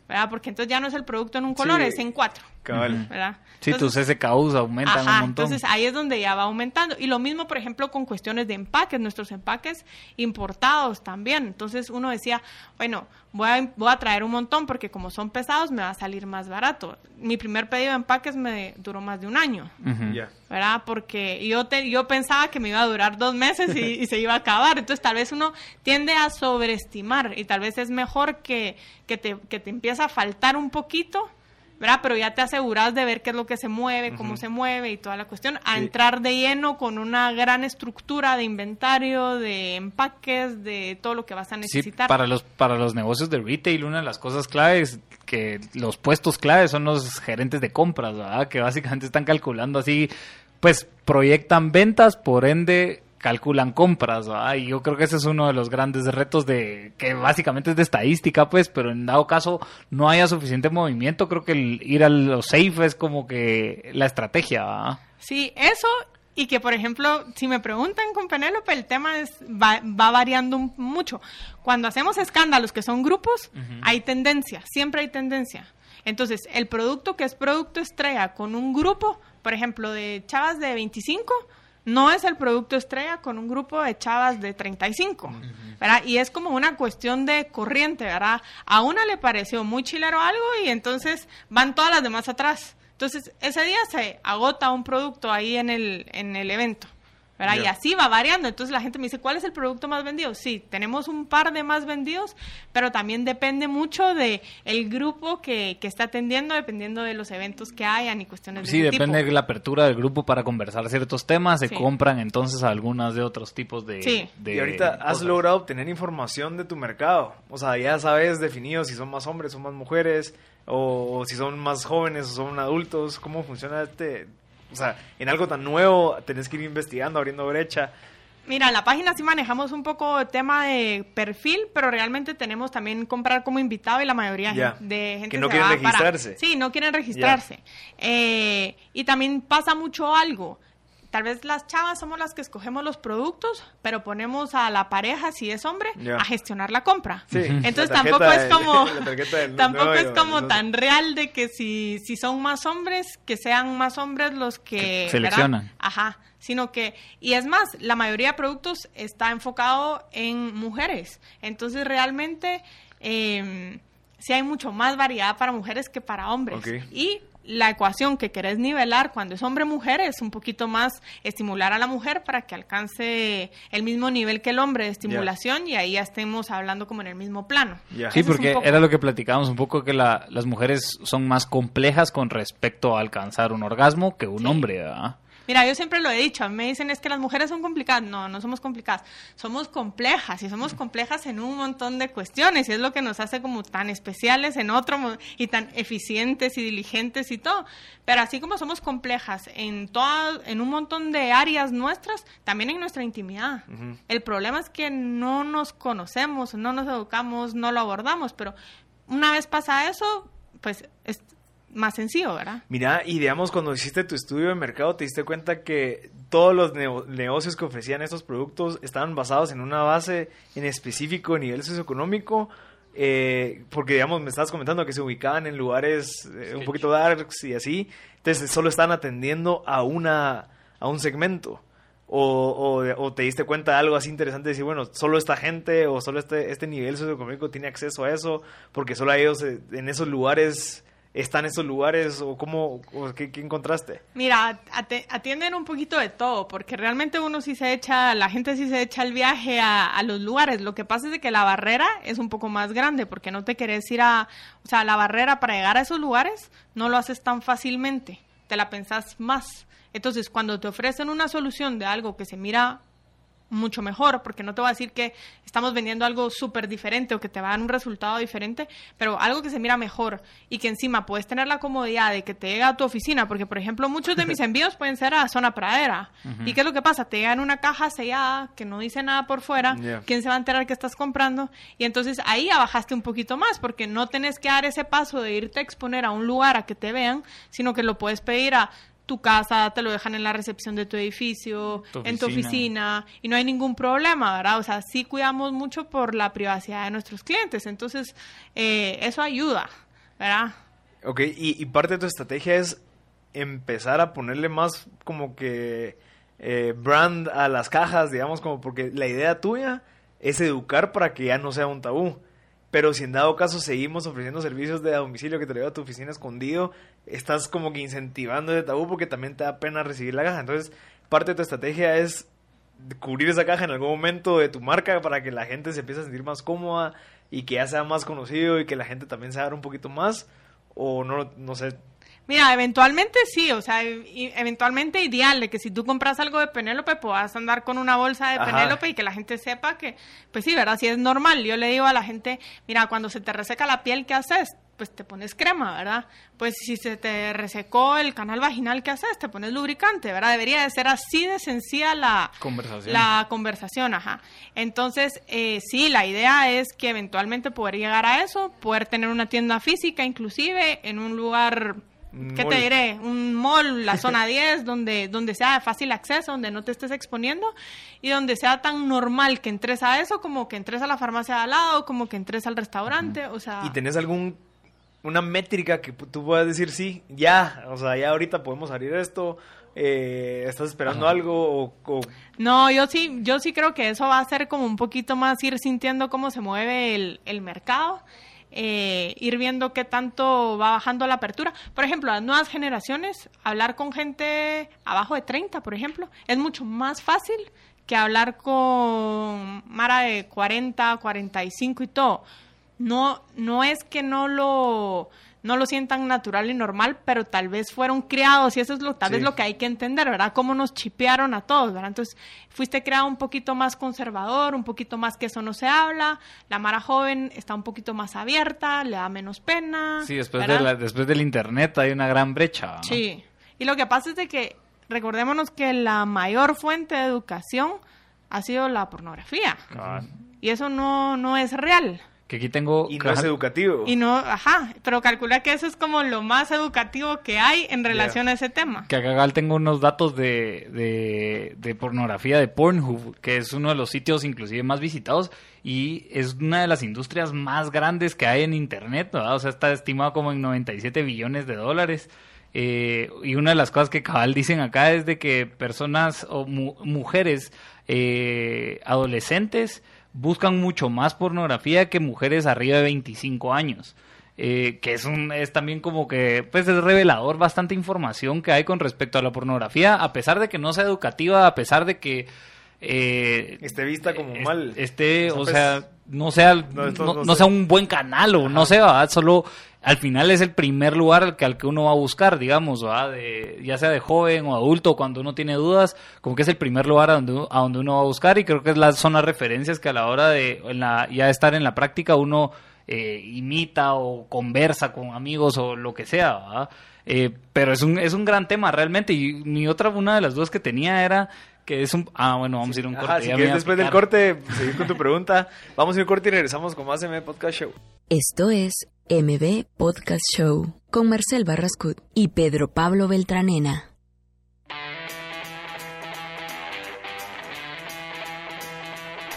¿verdad? Porque entonces ya no es el producto en un color,
Sí.
es en cuatro,
Cabal.
¿verdad?
Sí,
Entonces-
tus SKUs aumentan
Ajá,
un montón.
entonces ahí es donde ya va aumentando. Y lo mismo, por ejemplo, con cuestiones de empaques, nuestros empaques importados también. Entonces uno decía, bueno, voy a, voy a traer un montón porque como son pesados me va a salir más barato. Mi primer pedido de empaques me duró más de un año.
Ya.
¿Verdad? Porque yo, te, yo pensaba que me iba a durar dos meses y, y se iba a acabar. Entonces, tal vez uno tiende a sobreestimar y tal vez es mejor que, que, te, que te empieza a faltar un poquito, ¿verdad? Pero ya te aseguras de ver qué es lo que se mueve, cómo se mueve y toda la cuestión. A
Sí.
entrar de lleno con una gran estructura de inventario, de empaques, de todo lo que vas a
Sí,
necesitar.
para los, para los negocios de retail, una de las cosas claves, que los puestos claves son los gerentes de compras, ¿verdad? Que básicamente están calculando así, pues proyectan ventas, por ende calculan compras, ¿verdad? Y yo creo que ese es uno de los grandes retos de, que básicamente es de estadística, pues, pero en dado caso no haya suficiente movimiento, creo que el ir a lo safe es como que la estrategia, ¿verdad?
Sí, eso y que, por ejemplo, si me preguntan con Penélope, el tema es va, va variando mucho. Cuando hacemos escándalos que son grupos, hay tendencia, siempre hay tendencia. Entonces, el producto que es producto estrella con un grupo, por ejemplo, de chavas de 25, no es el producto estrella con un grupo de chavas de 35, ¿verdad? Y es como una cuestión de corriente, ¿verdad? A una le pareció muy chilero algo y entonces van todas las demás atrás. Entonces, ese día se agota un producto ahí en el, en el evento. ¿Verdad? Y así va variando. Entonces la gente me dice, ¿cuál es el producto más vendido? Sí, tenemos un par de más vendidos, pero también depende mucho de el grupo que, que está atendiendo, dependiendo de los eventos que hayan y cuestiones de
Sí,
ese
depende
tipo.
de la apertura del grupo para conversar ciertos temas, se
Sí.
compran entonces algunas de otros tipos de...
Sí.
de
y ahorita has logrado obtener información de tu mercado. O sea, ya sabes definido si son más hombres o más mujeres, o, si son más jóvenes o son adultos. ¿Cómo funciona este? O sea, en algo tan nuevo tenés que ir investigando, abriendo brecha.
Mira, en la página sí manejamos un poco tema de perfil, pero realmente tenemos también comprar como invitado y la mayoría de gente
Que no
se
quieren
va para-
registrarse.
Sí, no quieren registrarse. Eh, y también pasa mucho algo. Tal vez las chavas somos las que escogemos los productos, pero ponemos a la pareja, si es hombre, a gestionar la compra.
Sí,
Entonces
la
tampoco es como
del-
tampoco es como
¿no?
tan real de que si, si son más hombres, que sean más hombres los que
Que
¿verdad?
seleccionan.
Ajá, sino que, y es más, la mayoría de productos está enfocado en mujeres. Entonces, realmente, eh, sí hay mucho más variedad para mujeres que para hombres.
Ok.
Y la ecuación que querés nivelar cuando es hombre-mujer es un poquito más estimular a la mujer para que alcance el mismo nivel que el hombre de estimulación y ahí ya estemos hablando como en el mismo plano.
Sí, porque
poco-
era lo que platicábamos un poco, que la- las mujeres son más complejas con respecto a alcanzar un orgasmo que un hombre, ¿verdad?
Mira, yo siempre lo he dicho, a mí me dicen es que las mujeres son complicadas. No, no somos complicadas, somos complejas y somos complejas en un montón de cuestiones y es lo que nos hace como tan especiales en otro y tan eficientes y diligentes y todo. Pero así como somos complejas en todas, en un montón de áreas nuestras, también en nuestra intimidad. El problema es que no nos conocemos, no nos educamos, no lo abordamos, pero una vez pasa eso, pues es más sencillo, ¿verdad?
Mira, y digamos, cuando hiciste tu estudio de mercado, te diste cuenta que todos los negocios que ofrecían estos productos estaban basados en una base en específico de nivel socioeconómico. eh, porque, digamos, me estabas comentando que se ubicaban en lugares eh, un poquito darks y así. Entonces, solo están atendiendo a, una, a un segmento. O, o, o te diste cuenta de algo así interesante, de decir, bueno, solo esta gente o solo este, este nivel socioeconómico tiene acceso a eso, porque solo ellos en esos lugares están esos lugares o cómo o qué, qué encontraste
Mira, atienden un poquito de todo, porque realmente uno sí se echa, la gente sí se echa el viaje a, a los lugares. Lo que pasa es de que la barrera es un poco más grande, porque no te querés ir a, o sea, la barrera para llegar a esos lugares no lo haces tan fácilmente, te la pensás más. Entonces, cuando te ofrecen una solución de algo que se mira mucho mejor, porque no te voy a decir que estamos vendiendo algo súper diferente o que te va a dar un resultado diferente, pero algo que se mira mejor y que encima puedes tener la comodidad de que te llega a tu oficina, porque por ejemplo muchos de mis envíos pueden ser a zona pradera. ¿Y qué es lo que pasa? Te llega en una caja sellada que no dice nada por fuera. ¿quién se va a enterar que estás comprando? Y entonces ahí ya bajaste un poquito más, porque no tenés que dar ese paso de irte a exponer a un lugar a que te vean, sino que lo puedes pedir a tu casa, te lo dejan en la recepción de tu edificio,
Tu
en tu
oficina.
y no hay ningún problema, ¿verdad? O sea, sí cuidamos mucho por la privacidad de nuestros clientes, entonces eh, eso ayuda, ¿verdad?
ok y, y parte de tu estrategia es empezar a ponerle más como que eh, brand a las cajas digamos como porque la idea tuya es educar para que ya no sea un tabú pero si en dado caso seguimos ofreciendo servicios de domicilio que te lo lleva a tu oficina escondido, estás como que incentivando ese tabú porque también te da pena recibir la caja. Entonces, parte de tu estrategia es cubrir esa caja en algún momento de tu marca para que la gente se empiece a sentir más cómoda y que ya sea más conocido y que la gente también se abra un poquito más o no no sé
Mira, eventualmente sí, o sea, eventualmente ideal de que si tú compras algo de Penélope puedas andar con una bolsa de. Penélope y que la gente sepa que, pues sí, ¿verdad? Si es normal. Yo le digo a la gente, mira, cuando se te reseca la piel, ¿qué haces? Pues te pones crema, ¿verdad? Pues si se te resecó el canal vaginal, ¿qué haces? Te pones lubricante, ¿verdad? Debería de ser así de sencilla la
Conversación.
La conversación, ajá. Entonces, eh, sí, la idea es que eventualmente poder llegar a eso, poder tener una tienda física, inclusive en un lugar ¿Qué
mall.
te diré? Un mall, la zona 10, donde, donde sea de fácil acceso, donde no te estés exponiendo y donde sea tan normal que entres a eso como que entres a la farmacia de al lado, como que entres al restaurante, o sea...
¿Y tenés algún una métrica que tú puedas decir sí, ya, o sea, ya ahorita podemos abrir esto, eh, estás esperando algo o, o-
No, yo sí, yo sí creo que eso va a ser como un poquito más ir sintiendo cómo se mueve el, el mercado, eh, ir viendo qué tanto va bajando la apertura. Por ejemplo, las nuevas generaciones, hablar con gente abajo de 30, por ejemplo, es mucho más fácil que hablar con Mara de 40, 45 y todo. No, no es que no lo, no lo sientan natural y normal, pero tal vez fueron criados y eso es lo, tal
Sí.
vez lo que hay que entender, ¿verdad? Cómo nos chipearon a todos, ¿verdad? Entonces, fuiste creado un poquito más conservador, un poquito más que eso no se habla, la Mara joven está un poquito más abierta, le da menos pena.
Sí, después, de
¿verdad?
la- después del internet hay una gran brecha. ¿no?
Sí. Y lo que pasa es de que recordémonos que la mayor fuente de educación ha sido la pornografía. Y eso no, no es real.
Que aquí tengo...
Y no es educativo.
Y no, ajá, pero calcula que eso es como lo más educativo que hay en relación a ese tema.
Que acá tengo unos datos de, de, de, pornografía de Pornhub, que es uno de los sitios inclusive más visitados y es una de las industrias más grandes que hay en Internet, ¿verdad? O sea, está estimado como en 97 billones de dólares. Eh, y una de las cosas que cabal dicen acá es de que personas o mujeres eh, adolescentes buscan mucho más pornografía que mujeres arriba de 25 años. Eh, que es un es también como que pues es revelador bastante información que hay con respecto a la pornografía a pesar de que no sea educativa a pesar de que
eh, esté vista como mal
esté o sea, pues, no sea no, sea un buen canal o no sea solo al final es el primer lugar al que, al que uno va a buscar, digamos, De, ya sea de joven o adulto, cuando uno tiene dudas, como que es el primer lugar a donde, a donde uno va a buscar y creo que es la, son las referencias que a la hora de en la, ya estar en la práctica uno eh, imita o conversa con amigos o lo que sea, eh, pero es un, es un gran tema realmente y mi otra, una de las dudas que tenía era que es un... Ah, bueno, vamos a ir a un corte.
si después del corte, seguir con tu pregunta, vamos a ir a un corte y regresamos con más MB Podcast Show.
Esto es MB Podcast Show con Marcel Barrascut y Pedro Pablo Beltranena.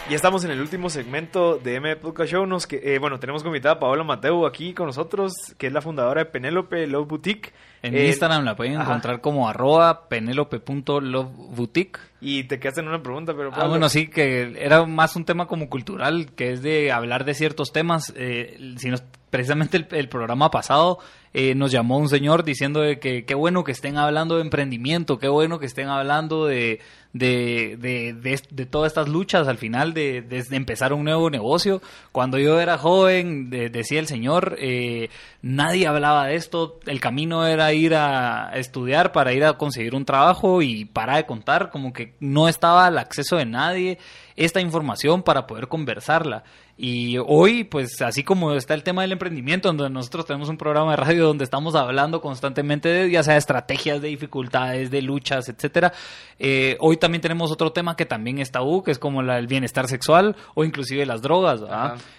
Ya estamos en el último segmento de MB Podcast Show. Nos que, eh, bueno, tenemos como invitada a Paola Mateo aquí con nosotros, que es la fundadora de Penélope Love Boutique.
En Instagram la pueden encontrar como arroba penelope.loveboutique.
Y te quedaste en una pregunta, pero...
Ah, bueno, sí, que era más un tema como cultural, que es de hablar de ciertos temas. Eh, si nos, precisamente el, programa pasado eh, nos llamó un señor diciendo de que qué bueno que estén hablando de emprendimiento, qué bueno que estén hablando de, de, de, de, todas estas luchas al final de, de, empezar un nuevo negocio. Cuando yo era joven, decía el señor, eh, nadie hablaba de esto, el camino era ir a estudiar para ir a conseguir un trabajo y para de contar, como que no estaba al acceso de nadie esta información para poder conversarla. Y hoy, pues así como está el tema del emprendimiento, donde nosotros tenemos un programa de radio donde estamos hablando constantemente de ya sea estrategias, de dificultades, de luchas, etcétera, eh, hoy también tenemos otro tema que también está U, que es como el bienestar sexual o inclusive las drogas.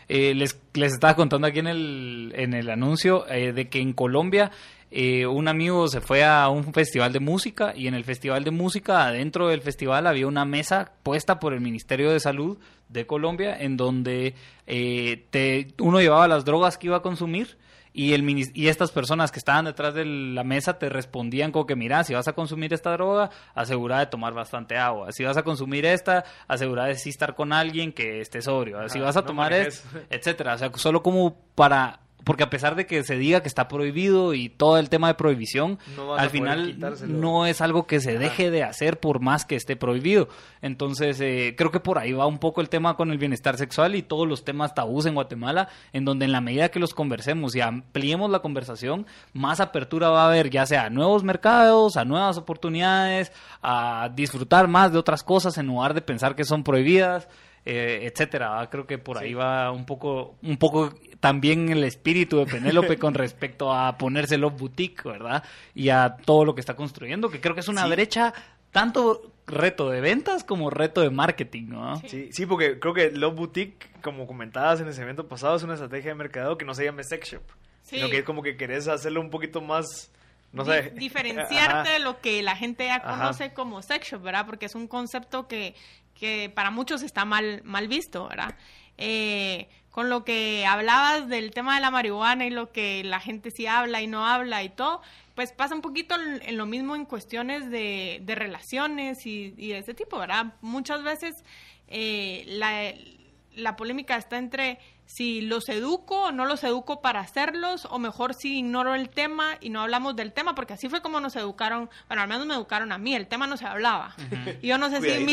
Eh, les, les estaba contando aquí en el, en el anuncio eh, de que en Colombia eh, un amigo se fue a un festival de música y en el festival de música, adentro del festival, había una mesa puesta por el Ministerio de Salud de Colombia en donde eh, te, uno llevaba las drogas que iba a consumir y, el, y estas personas que estaban detrás de la mesa te respondían como que, mira, si vas a consumir esta droga, asegura de tomar bastante agua. Si vas a consumir esta, asegura de sí estar con alguien que esté sobrio. Si vas a tomar esto, etcétera. O sea, solo como para porque a pesar de que se diga que está prohibido y todo el tema de prohibición, al final no es algo que se deje de hacer por más que esté prohibido. Entonces, eh, creo que por ahí va un poco el tema con el bienestar sexual y todos los temas tabús en Guatemala, en donde en la medida que los conversemos y ampliemos la conversación, más apertura va a haber, ya sea a nuevos mercados, a nuevas oportunidades, a disfrutar más de otras cosas en lugar de pensar que son prohibidas. Eh, etcétera. Creo que por ahí va un poco, un poco también el espíritu de Penélope con respecto a ponérselo boutique, ¿verdad? Y a todo lo que está construyendo, que creo que es una brecha tanto reto de ventas como reto de marketing, ¿no?
Sí, sí, porque creo que Love Boutique, como comentabas en ese evento pasado, es una estrategia de mercado que no se llame sex shop, sino que es como que querés hacerlo un poquito más no sé.
diferenciarte de lo que la gente ya conoce como sex shop, ¿verdad? Porque es un concepto que, que para muchos está mal, mal visto, ¿verdad? Eh, con lo que hablabas del tema de la marihuana y lo que la gente sí habla y no habla y todo, pues pasa un poquito en, lo mismo en cuestiones de, de relaciones y, de ese tipo, ¿verdad? Muchas veces eh, la, la polémica está entre si los educo o no los educo para hacerlos, o mejor si ignoro el tema y no hablamos del tema, porque así fue como nos educaron, bueno, al menos me educaron a mí, el tema no se hablaba. Y yo no sé si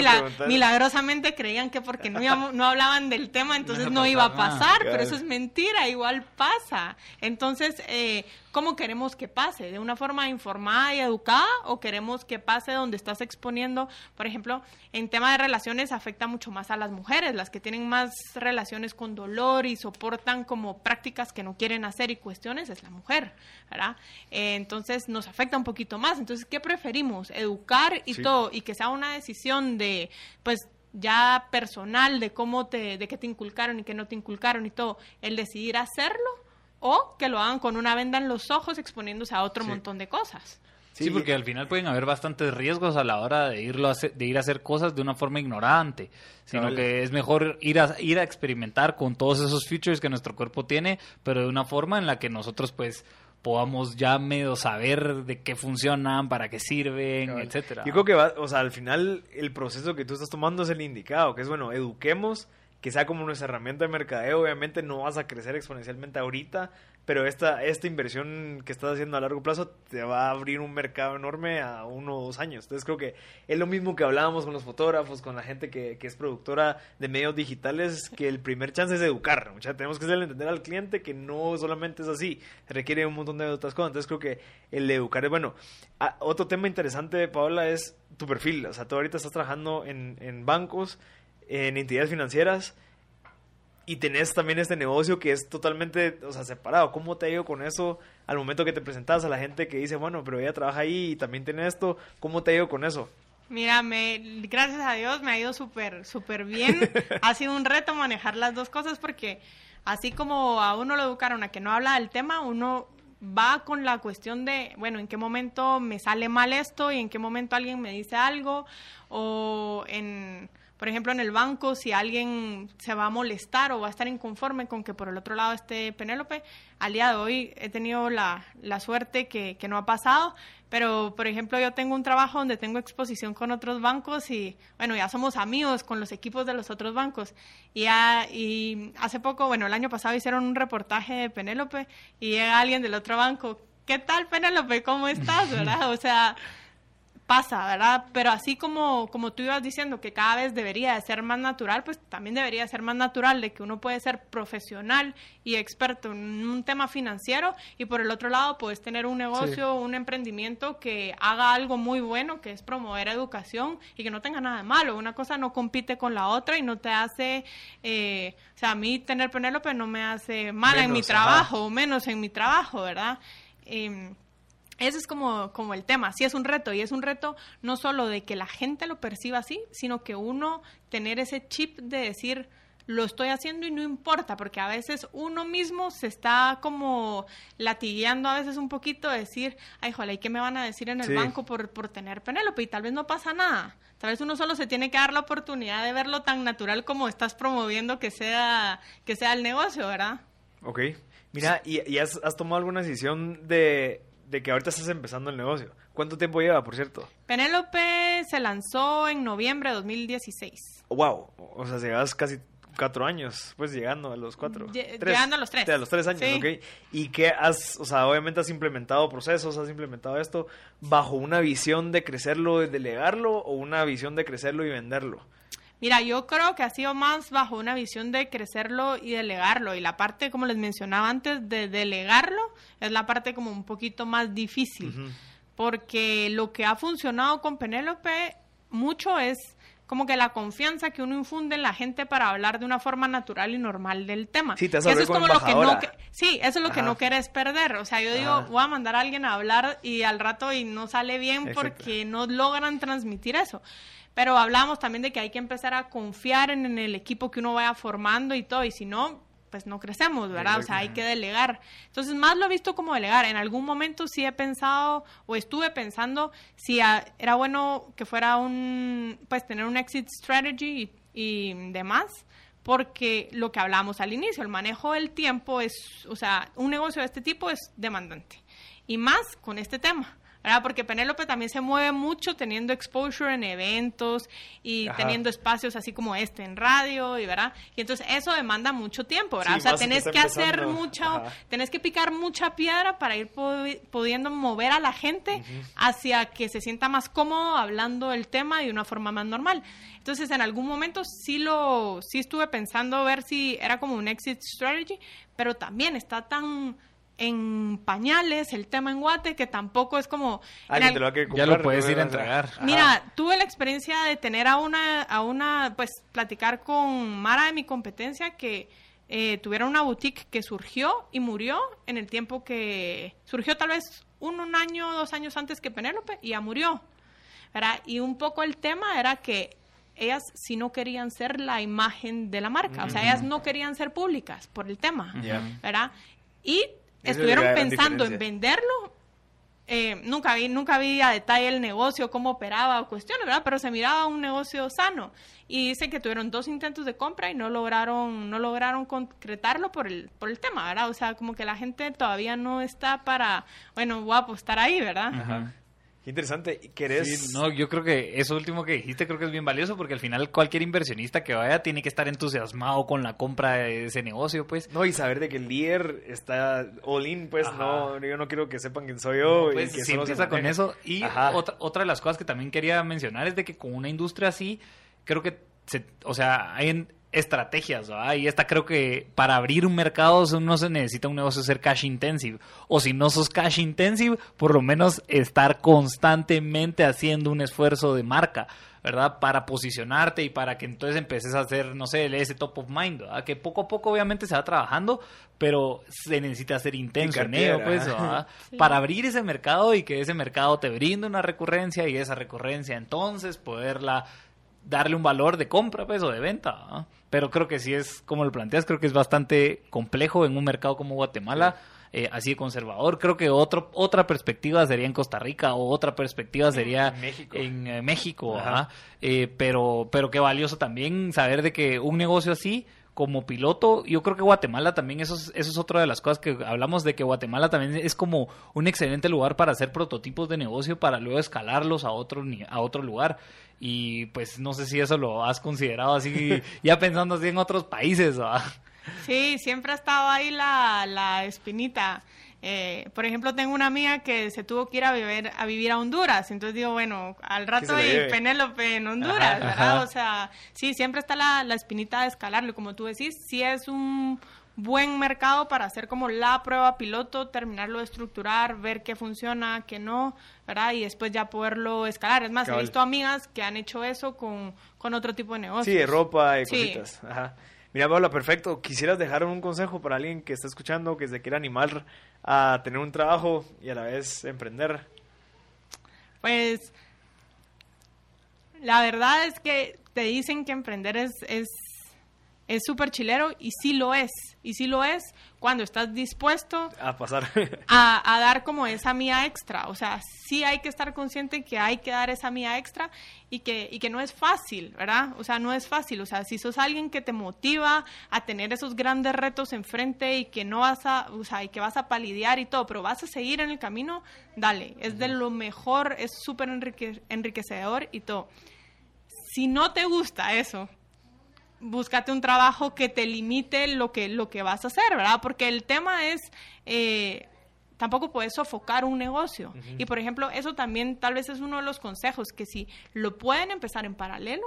milagrosamente creían que porque no, no hablaban del tema, entonces no, iba a pasar, pero eso es mentira, igual pasa. Entonces, eh, ¿cómo queremos que pase? ¿De una forma informada y educada o queremos que pase donde estás exponiendo, por ejemplo, en tema de relaciones afecta mucho más a las mujeres, las que tienen más relaciones con dolor y soportan como prácticas que no quieren hacer y cuestiones es la mujer, ¿verdad? Eh, entonces nos afecta un poquito más. Entonces, ¿qué preferimos? Educar y todo y que sea una decisión de, pues, ya personal de cómo te, de qué te inculcaron y qué no te inculcaron y todo, el decidir hacerlo o que lo hagan con una venda en los ojos exponiéndose a otro montón de cosas.
Sí, porque al final pueden haber bastantes riesgos a la hora de, irlo a de ir a hacer cosas de una forma ignorante, sino que es mejor ir a, ir a experimentar con todos esos features que nuestro cuerpo tiene, pero de una forma en la que nosotros pues podamos ya medio saber de qué funcionan, para qué sirven, etcétera.
Yo creo que va, o sea, al final el proceso que tú estás tomando es el indicado, que es bueno, eduquemos que sea como nuestra herramienta de mercadeo. Obviamente no vas a crecer exponencialmente ahorita, pero esta, esta inversión que estás haciendo a largo plazo te va a abrir un mercado enorme a uno o dos años. Entonces creo que es lo mismo que hablábamos con los fotógrafos, con la gente que, que es productora de medios digitales, que el primer chance es educar. Mucha, tenemos que hacerle entender al cliente que no solamente es así, requiere un montón de otras cosas. Entonces creo que el educar es bueno. Otro tema interesante, Paola, es tu perfil. O sea, tú ahorita estás trabajando en, en bancos en entidades financieras y tenés también este negocio que es totalmente, o sea, separado. ¿Cómo te ha ido con eso al momento que te presentas a la gente que dice, bueno, pero ella trabaja ahí y también tiene esto? ¿Cómo te ha ido con eso?
Mira, me, gracias a Dios me ha ido súper, súper bien. ha sido un reto manejar las dos cosas porque así como a uno lo educaron a que no habla del tema, uno va con la cuestión de, bueno, en qué momento me sale mal esto y en qué momento alguien me dice algo o en por ejemplo, en el banco, si alguien se va a molestar o va a estar inconforme con que por el otro lado esté Penélope, al día de hoy he tenido la, la suerte que, que, no ha pasado, pero por ejemplo yo tengo un trabajo donde tengo exposición con otros bancos y bueno, ya somos amigos con los equipos de los otros bancos. Y, y hace poco, bueno, el año pasado hicieron un reportaje de Penélope y alguien del otro banco, ¿qué tal Penélope? ¿Cómo estás? ¿Verdad? O sea pasa, ¿verdad? Pero así como, como tú ibas diciendo que cada vez debería de ser más natural, pues también debería ser más natural de que uno puede ser profesional y experto en un tema financiero y por el otro lado puedes tener un negocio, un emprendimiento que haga algo muy bueno, que es promover educación y que no tenga nada de malo. Una cosa no compite con la otra y no te hace, eh, o sea, a mí tener Penélope no me hace mal en mi trabajo, o menos en mi trabajo, ¿verdad? Eh, ese es como, como el tema, sí es un reto y es un reto no solo de que la gente lo perciba así, sino que uno tener ese chip de decir, lo estoy haciendo y no importa, porque a veces uno mismo se está como latigueando a veces un poquito, decir, ay, joder, ¿y qué me van a decir en el banco por, por tener Penélope? Y tal vez no pasa nada. Tal vez uno solo se tiene que dar la oportunidad de verlo tan natural como estás promoviendo que sea, que sea el negocio, ¿verdad?
Ok. Mira, ¿y, has, has tomado alguna decisión de de que ahorita estás empezando el negocio. ¿Cuánto tiempo lleva, por cierto?
Penélope se lanzó en noviembre de 2016.
wow, o sea, llevas casi cuatro años, pues llegando a los cuatro.
llegando a los tres.
A los tres años, ok. ¿Y qué has, o sea, obviamente has implementado procesos, has implementado esto bajo una visión de crecerlo y delegarlo o una visión de crecerlo y venderlo?
Mira, yo creo que ha sido más bajo una visión de crecerlo y delegarlo. Y la parte, como les mencionaba antes, de delegarlo es la parte como un poquito más difícil. Porque lo que ha funcionado con Penélope mucho es como que la confianza que uno infunde en la gente para hablar de una forma natural y normal del tema.
Sí, te
eso
es como lo
que no Sí, eso es lo que no quieres perder. O sea, yo digo, voy a mandar a alguien a hablar y al rato y no sale bien porque no logran transmitir eso. Pero hablamos también de que hay que empezar a confiar en, el equipo que uno vaya formando y todo, y si no, pues no crecemos, ¿verdad? O sea, hay que delegar. Entonces, más lo he visto como delegar. En algún momento sí he pensado o estuve pensando si era bueno que fuera un, pues tener un exit strategy y, y demás, porque lo que hablamos al inicio, el manejo del tiempo es, o sea, un negocio de este tipo es demandante. Y más con este tema. Porque Penélope también se mueve mucho teniendo exposure en eventos y teniendo espacios así como este en radio y verdad. Y entonces eso demanda mucho tiempo, ¿verdad? o sea, tenés que, hacer mucha, tenés que picar mucha piedra para ir pudiendo mover a la gente hacia que se sienta más cómodo hablando el tema de una forma más normal. Entonces, en algún momento sí lo sí estuve pensando ver si era como un exit strategy, pero también está tan en pañales, el tema en Guate, que tampoco es como...
ya lo puedes ir a entregar.
Mira, tuve la experiencia de tener a una, a una, pues, platicar con Mara de mi competencia que eh, tuviera una boutique que surgió y murió en el tiempo que... Surgió tal vez un, un año, dos años antes que Penélope y ya murió. ¿verdad? Y un poco el tema era que ellas sí no querían ser la imagen de la marca, o sea, ellas no querían ser públicas por el tema,
Ya.
¿verdad? Y estuvieron pensando en venderlo. eh, nunca vi nunca vi a detalle el negocio, cómo operaba o cuestiones, ¿verdad? Pero se miraba un negocio sano. Y dice que tuvieron dos intentos de compra y no lograron no lograron concretarlo por el por el tema, ¿verdad? O sea, como que la gente todavía no está para, bueno, voy a apostar ahí, ¿verdad?
Ajá. Qué interesante. ¿Querés?
Sí, no, yo creo que eso último que dijiste creo que es bien valioso porque al final cualquier inversionista que vaya tiene que estar entusiasmado con la compra de ese negocio, pues.
No, y saber de que el líder está all in, pues
Ajá.
no, yo no quiero que sepan quién soy yo.
Pues,
y que
sí
solo se
empieza con eso. Y otra, otra de las cosas que también quería mencionar es de que con una industria así, creo que, se, o sea, hay en- estrategias, ¿verdad? Y esta creo que para abrir un mercado no se necesita un negocio ser cash intensive. O si no sos cash intensive, por lo menos estar constantemente haciendo un esfuerzo de marca. ¿verdad? Para posicionarte y para que entonces empeces a hacer, no sé, ese top of mind, ¿verdad? Que poco a poco obviamente se va trabajando, pero se necesita ser intenso en ello, pues.
Sí.
Para abrir ese mercado y que ese mercado te brinde una recurrencia y esa recurrencia entonces poderla darle un valor de compra pues o de venta pero creo que sí es como lo planteas creo que es bastante complejo en un mercado como Guatemala eh, así de conservador creo que otro otra perspectiva sería en Costa Rica o otra perspectiva sería
En México.
en eh, México
Ajá.
Eh, pero pero qué valioso también saber de que un negocio así como piloto, yo creo que Guatemala también, eso es, eso es otra de las cosas que hablamos de que Guatemala también es como un excelente lugar para hacer prototipos de negocio para luego escalarlos a otro, a otro lugar. Y pues no sé si eso lo has considerado así, ya pensando así en otros países. ¿va?
Sí, siempre ha estado ahí la, la espinita. Eh, por ejemplo, tengo una amiga que se tuvo que ir a vivir a, vivir a Honduras. Entonces digo, bueno, al rato
lleve.
Penélope en Honduras,
Ajá,
¿verdad?
ajá.
O sea, sí, siempre está la, la espinita de escalarlo. Como tú decís, sí es un buen mercado para hacer como la prueba piloto, terminarlo de estructurar, ver qué funciona, qué no, ¿verdad? Y después ya poderlo escalar. Es más,
Cabal.
he visto amigas que han hecho eso con, con otro tipo de negocios.
Sí, de ropa y
Sí.
cositas. Ajá. Mira, Paula, perfecto. ¿Quisieras dejar un consejo para alguien que está escuchando, que se quiera animar a tener un trabajo y a la vez emprender?
Pues la verdad es que te dicen que emprender es es es súper chilero y sí lo es. Y sí lo es cuando estás dispuesto
A pasar.
a, a dar como esa mía extra. O sea, sí hay que estar consciente que hay que dar esa mía extra y que, y que no es fácil, ¿verdad? O sea, no es fácil. O sea, si sos alguien que te motiva a tener esos grandes retos enfrente y que no vas a, o sea, y que vas a palidear y todo, pero vas a seguir en el camino, dale. Es de lo mejor, es súper enrique- enriquecedor y todo. Si no te gusta eso, búscate un trabajo que te limite lo que, lo que vas a hacer, ¿verdad? Porque el tema es, eh, tampoco puedes sofocar un negocio. Y por ejemplo, eso también tal vez es uno de los consejos, que si lo pueden empezar en paralelo,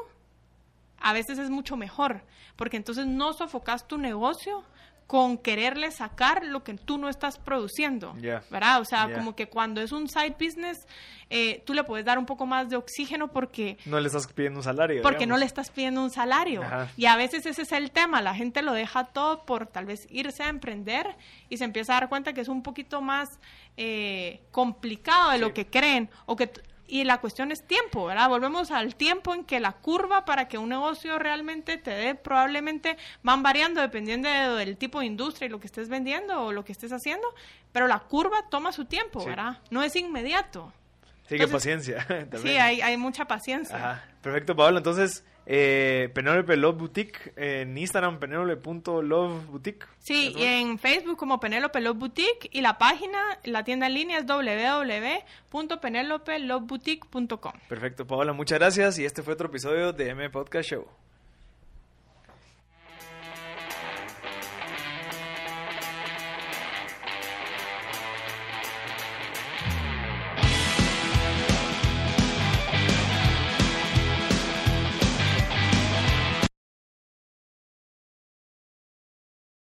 a veces es mucho mejor, porque entonces no sofocas tu negocio con quererle sacar lo que tú no estás produciendo,
Ya.
¿verdad? O sea, como que cuando es un side business, eh, tú le puedes dar un poco más de oxígeno porque
no le estás pidiendo un salario.
porque no le estás pidiendo un salario.
Ajá.
Y a veces ese es el tema, la gente lo deja todo por tal vez irse a emprender y se empieza a dar cuenta que es un poquito más eh, complicado de
Sí.
lo que creen. O que y la cuestión es tiempo, ¿verdad? Volvemos al tiempo en que la curva para que un negocio realmente te dé, probablemente van variando dependiendo de- del tipo de industria y lo que estés vendiendo o lo que estés haciendo, pero la curva toma su tiempo,
Sí.
¿verdad? No es inmediato.
Sí, que paciencia. también.
Sí, hay, hay mucha paciencia.
Ajá. Perfecto, Pablo. Entonces, eh, Penelope Love Boutique en Instagram, penelope.loveboutique.
Sí,
¿Eso
y en Facebook como Penélope Love Boutique y la página, la tienda en línea es www.penelopeloveboutique.com.
Perfecto, Paola. Muchas gracias. Y este fue otro episodio de M Podcast Show.